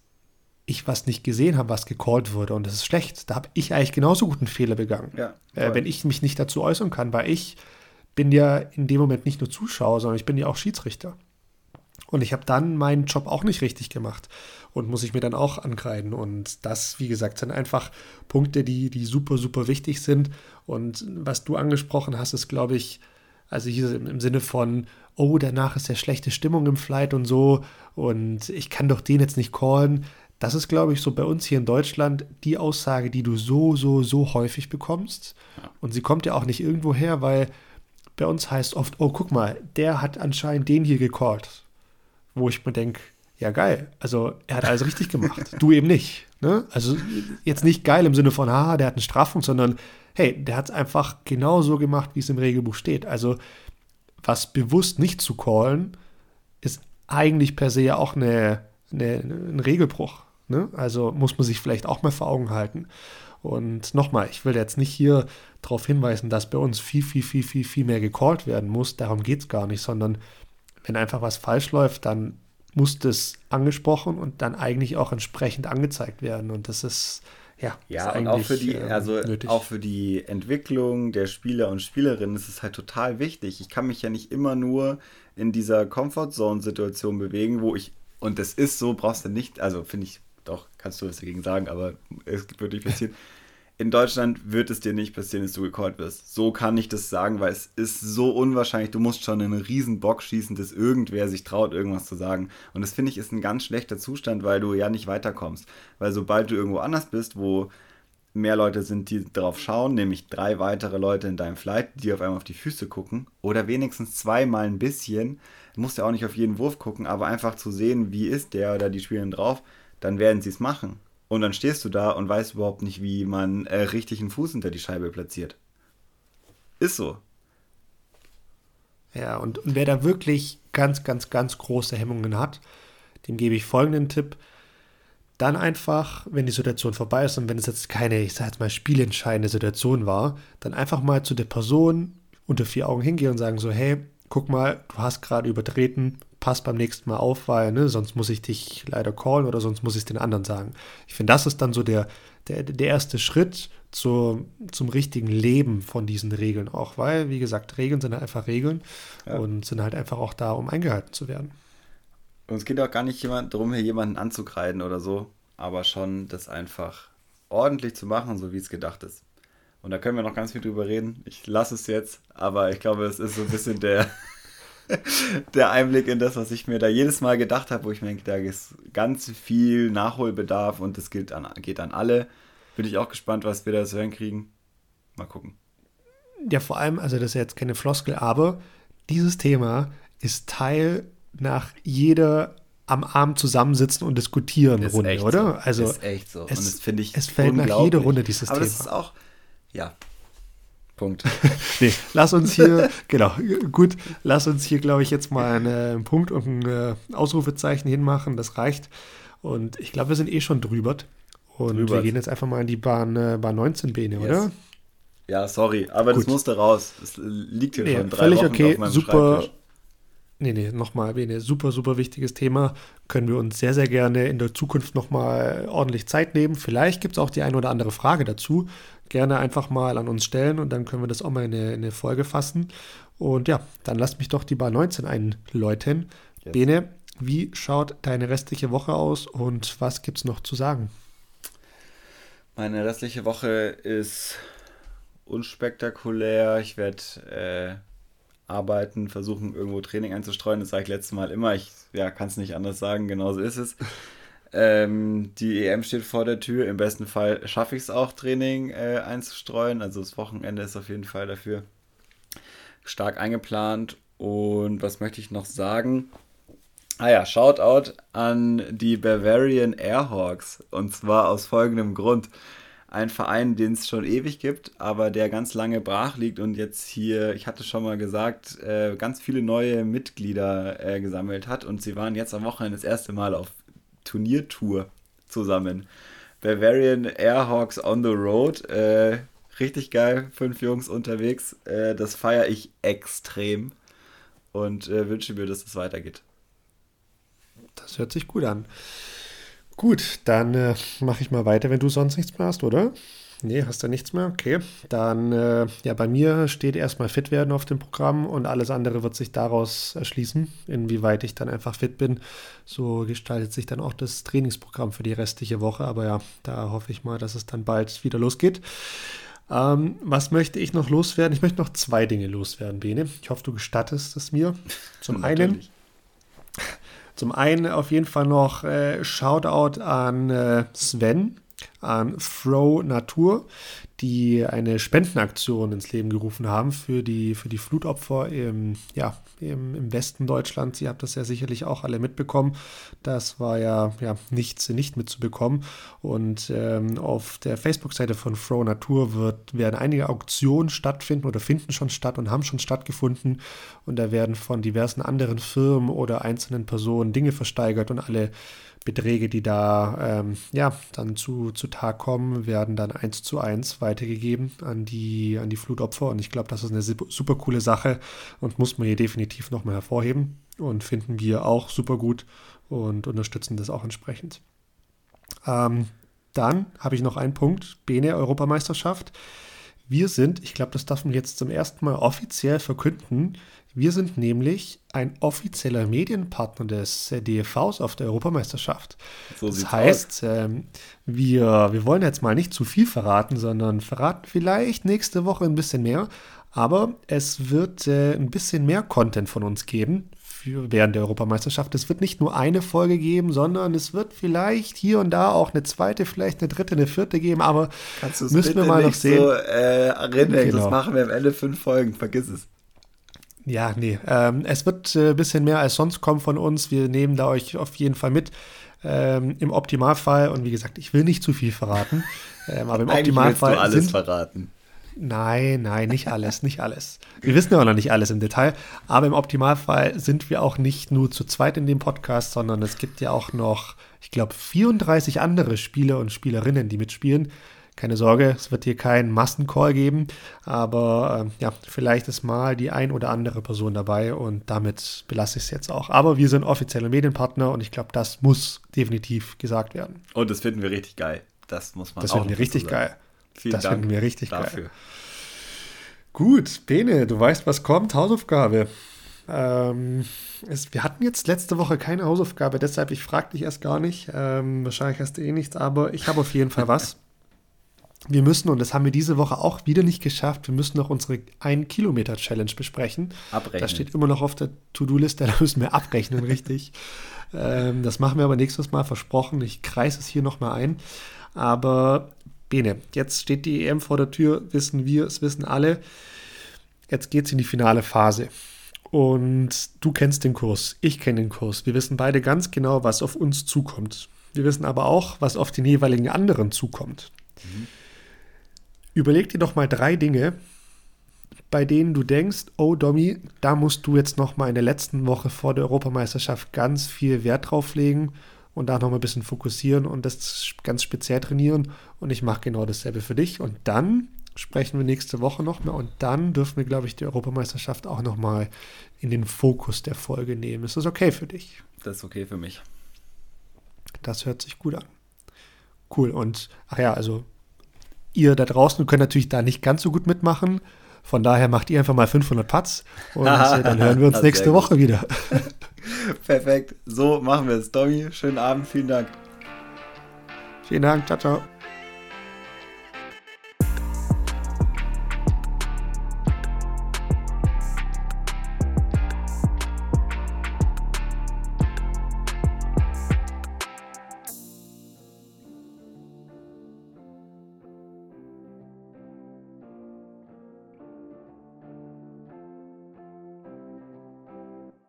ich was nicht gesehen habe, was gecallt wurde. Und das ist schlecht. Da habe ich eigentlich genauso gut einen Fehler begangen. Ja, äh, wenn ich mich nicht dazu äußern kann, weil ich bin ja in dem Moment nicht nur Zuschauer, sondern ich bin ja auch Schiedsrichter. Und ich habe dann meinen Job auch nicht richtig gemacht und muss ich mir dann auch ankreiden. Und das, wie gesagt, sind einfach Punkte, die, die super, super wichtig sind. Und was du angesprochen hast, ist, glaube ich, also hier im Sinne von, oh, danach ist ja schlechte Stimmung im Flight und so und ich kann doch den jetzt nicht callen. Das ist, glaube ich, so bei uns hier in Deutschland die Aussage, die du so, so, so häufig bekommst. Und sie kommt ja auch nicht irgendwo her, weil bei uns heißt oft, oh, guck mal, der hat anscheinend den hier gecallt wo ich mir denke, ja geil, also er hat alles richtig gemacht, du eben nicht. Ne? Also jetzt nicht geil im Sinne von, haha, der hat eine Strafung, sondern hey, der hat es einfach genau so gemacht, wie es im Regelbuch steht. Also was bewusst nicht zu callen, ist eigentlich per se ja auch eine, eine, ein Regelbruch. Ne? Also muss man sich vielleicht auch mal vor Augen halten. Und nochmal, ich will jetzt nicht hier darauf hinweisen, dass bei uns viel, viel, viel, viel, viel mehr gecallt werden muss. Darum geht es gar nicht, sondern wenn einfach was falsch läuft, dann muss das angesprochen und dann eigentlich auch entsprechend angezeigt werden. Und das ist ja, ja und auch für die, ähm, also nötig. auch für die Entwicklung der Spieler und Spielerinnen ist es halt total wichtig. Ich kann mich ja nicht immer nur in dieser Comfort-Zone-Situation bewegen, wo ich, und das ist so, brauchst du nicht, also finde ich, doch, kannst du was dagegen sagen, aber es wird nicht passieren in Deutschland wird es dir nicht passieren, dass du gecallt wirst. So kann ich das sagen, weil es ist so unwahrscheinlich. Du musst schon einen riesen Bock schießen, dass irgendwer sich traut, irgendwas zu sagen. Und das finde ich ist ein ganz schlechter Zustand, weil du ja nicht weiterkommst. Weil sobald du irgendwo anders bist, wo mehr Leute sind, die darauf schauen, nämlich drei weitere Leute in deinem Flight, die auf einmal auf die Füße gucken, oder wenigstens zweimal ein bisschen, musst du auch nicht auf jeden Wurf gucken, aber einfach zu sehen, wie ist der oder die Spielerin drauf, dann werden sie es machen. Und dann stehst du da und weißt überhaupt nicht, wie man äh, richtig einen Fuß hinter die Scheibe platziert. Ist so. Ja, und, und wer da wirklich ganz, ganz, ganz große Hemmungen hat, dem gebe ich folgenden Tipp. Dann einfach, wenn die Situation vorbei ist und wenn es jetzt keine, ich sag jetzt mal, spielentscheidende Situation war, dann einfach mal zu der Person unter vier Augen hingehen und sagen so, hey, guck mal, du hast gerade übertreten, pass beim nächsten Mal auf, weil ne, sonst muss ich dich leider callen oder sonst muss ich es den anderen sagen. Ich finde, das ist dann so der, der, der erste Schritt zur, zum richtigen Leben von diesen Regeln auch, weil, wie gesagt, Regeln sind halt einfach Regeln ja. und sind halt einfach auch da, um eingehalten zu werden. Und es geht auch gar nicht jemand darum, hier jemanden anzukreiden oder so. aber schon das einfach ordentlich zu machen, so wie es gedacht ist. Und da können wir noch ganz viel drüber reden. Ich lasse es jetzt, aber ich glaube, es ist so ein bisschen der, der Einblick in das, was ich mir da jedes Mal gedacht habe, wo ich mir denke, da ist ganz viel Nachholbedarf und das gilt an, geht an alle. Bin ich auch gespannt, was wir da so hinkriegen. Mal gucken. Ja, vor allem, also das ist jetzt keine Floskel, aber dieses Thema ist Teil nach jeder am Abend zusammensitzen und diskutieren ist Runde, oder? So. Also ist echt so. Es, und das finde ich Es fällt nach jeder Runde dieses aber Thema. Aber das ist auch, ja, Punkt. nee, lass uns hier, genau, gut, lass uns hier, glaube ich, jetzt mal einen Punkt und ein äh, Ausrufezeichen hinmachen. Das reicht. Und ich glaube, wir sind eh schon drüber. Und drüber. wir gehen jetzt einfach mal in die Bahn, äh, Bahn 19 Bene, yes. oder? Ja, sorry, aber gut. das musste raus. Es liegt hier nee, schon drei völlig Wochen okay, auf meinem super. Schreibtisch. Nee, nee, nochmal, Bene, super, super wichtiges Thema. Können wir uns sehr, sehr gerne in der Zukunft nochmal ordentlich Zeit nehmen. Vielleicht gibt es auch die eine oder andere Frage dazu gerne einfach mal an uns stellen und dann können wir das auch mal in eine, in eine Folge fassen. Und ja, dann lasst mich doch die Bar 19 einläuten. Yes. Bene, wie schaut deine restliche Woche aus und was gibt es noch zu sagen? Meine restliche Woche ist unspektakulär. Ich werde äh, arbeiten, versuchen, irgendwo Training einzustreuen. Das sage ich letztes Mal immer. Ich ja, kann es nicht anders sagen, genauso ist es. Ähm, die EM steht vor der Tür. Im besten Fall schaffe ich es auch, Training äh, einzustreuen. Also das Wochenende ist auf jeden Fall dafür stark eingeplant. Und was möchte ich noch sagen? Ah ja, Shoutout an die Bavarian Airhawks. Und zwar aus folgendem Grund. Ein Verein, den es schon ewig gibt, aber der ganz lange brach liegt und jetzt hier, ich hatte schon mal gesagt, äh, ganz viele neue Mitglieder äh, gesammelt hat. Und sie waren jetzt am Wochenende das erste Mal auf Turniertour zusammen. Bavarian Airhawks on the Road. Äh, richtig geil, fünf Jungs unterwegs. Äh, das feiere ich extrem und äh, wünsche mir, dass es weitergeht. Das hört sich gut an. Gut, dann äh, mache ich mal weiter, wenn du sonst nichts mehr hast, oder? Nee, hast du nichts mehr? Okay. Dann, äh, ja, bei mir steht erstmal fit werden auf dem Programm und alles andere wird sich daraus erschließen, inwieweit ich dann einfach fit bin. So gestaltet sich dann auch das Trainingsprogramm für die restliche Woche. Aber ja, da hoffe ich mal, dass es dann bald wieder losgeht. Ähm, was möchte ich noch loswerden? Ich möchte noch zwei Dinge loswerden, Bene. Ich hoffe, du gestattest es mir. Zum einen. Zum einen auf jeden Fall noch äh, Shoutout an äh, Sven, an Throw Natur, die eine Spendenaktion ins Leben gerufen haben für die, für die Flutopfer im, ja, im, im Westen Deutschlands. Ihr habt das ja sicherlich auch alle mitbekommen. Das war ja, ja nichts nicht mitzubekommen. Und ähm, auf der Facebook-Seite von Throw Natur wird, werden einige Auktionen stattfinden oder finden schon statt und haben schon stattgefunden. Und da werden von diversen anderen Firmen oder einzelnen Personen Dinge versteigert und alle Beträge, die da ähm, ja, dann zu, zu Tag kommen, werden dann eins zu eins weitergegeben an die, an die Flutopfer. Und ich glaube, das ist eine super coole Sache und muss man hier definitiv nochmal hervorheben und finden wir auch super gut und unterstützen das auch entsprechend. Ähm, dann habe ich noch einen Punkt, Bene Europameisterschaft. Wir sind, ich glaube, das darf man jetzt zum ersten Mal offiziell verkünden, wir sind nämlich ein offizieller Medienpartner des DFVs auf der Europameisterschaft. So das heißt, ähm, wir, wir wollen jetzt mal nicht zu viel verraten, sondern verraten vielleicht nächste Woche ein bisschen mehr. Aber es wird äh, ein bisschen mehr Content von uns geben für, während der Europameisterschaft. Es wird nicht nur eine Folge geben, sondern es wird vielleicht hier und da auch eine zweite, vielleicht eine dritte, eine vierte geben. Aber müssen wir mal noch sehen. So, äh, erinnern, genau. das machen wir am Ende fünf Folgen. Vergiss es. Ja, nee. Ähm, es wird ein äh, bisschen mehr als sonst kommen von uns. Wir nehmen da euch auf jeden Fall mit. Ähm, Im Optimalfall, und wie gesagt, ich will nicht zu viel verraten, ähm, aber im Eigentlich Optimalfall. Du alles sind, verraten. Nein, nein, nicht alles, nicht alles. Wir wissen ja auch noch nicht alles im Detail, aber im Optimalfall sind wir auch nicht nur zu zweit in dem Podcast, sondern es gibt ja auch noch, ich glaube, 34 andere Spieler und Spielerinnen, die mitspielen. Keine Sorge, es wird hier keinen Massencall geben, aber äh, ja, vielleicht ist mal die ein oder andere Person dabei und damit belasse ich es jetzt auch. Aber wir sind offizielle Medienpartner und ich glaube, das muss definitiv gesagt werden. Und das finden wir richtig geil. Das muss man das auch Das finden wir richtig geil. Vielen das Dank finden wir richtig dafür. geil. Gut, Bene, du weißt, was kommt. Hausaufgabe. Ähm, es, wir hatten jetzt letzte Woche keine Hausaufgabe, deshalb ich frage dich erst gar nicht. Ähm, wahrscheinlich hast du eh nichts, aber ich habe auf jeden Fall was. Wir müssen, und das haben wir diese Woche auch wieder nicht geschafft, wir müssen noch unsere 1-Kilometer-Challenge besprechen. Abrechnen. Das steht immer noch auf der To-Do-Liste, da müssen wir abrechnen, richtig. Ähm, das machen wir aber nächstes Mal, versprochen. Ich kreise es hier nochmal ein. Aber Bene, jetzt steht die EM vor der Tür, wissen wir, es wissen alle. Jetzt geht es in die finale Phase. Und du kennst den Kurs, ich kenne den Kurs. Wir wissen beide ganz genau, was auf uns zukommt. Wir wissen aber auch, was auf den jeweiligen anderen zukommt. Mhm. Überleg dir doch mal drei Dinge, bei denen du denkst, oh Domi, da musst du jetzt noch mal in der letzten Woche vor der Europameisterschaft ganz viel Wert drauf legen und da noch mal ein bisschen fokussieren und das ganz speziell trainieren und ich mache genau dasselbe für dich und dann sprechen wir nächste Woche noch mehr und dann dürfen wir, glaube ich, die Europameisterschaft auch noch mal in den Fokus der Folge nehmen. Ist das okay für dich? Das ist okay für mich. Das hört sich gut an. Cool. Und ach ja, also ihr da draußen könnt natürlich da nicht ganz so gut mitmachen. Von daher macht ihr einfach mal 500 Putts und äh, dann hören wir uns nächste Woche wieder. Perfekt. So machen wir es. Domi, schönen Abend. Vielen Dank. Vielen Dank. Ciao, ciao.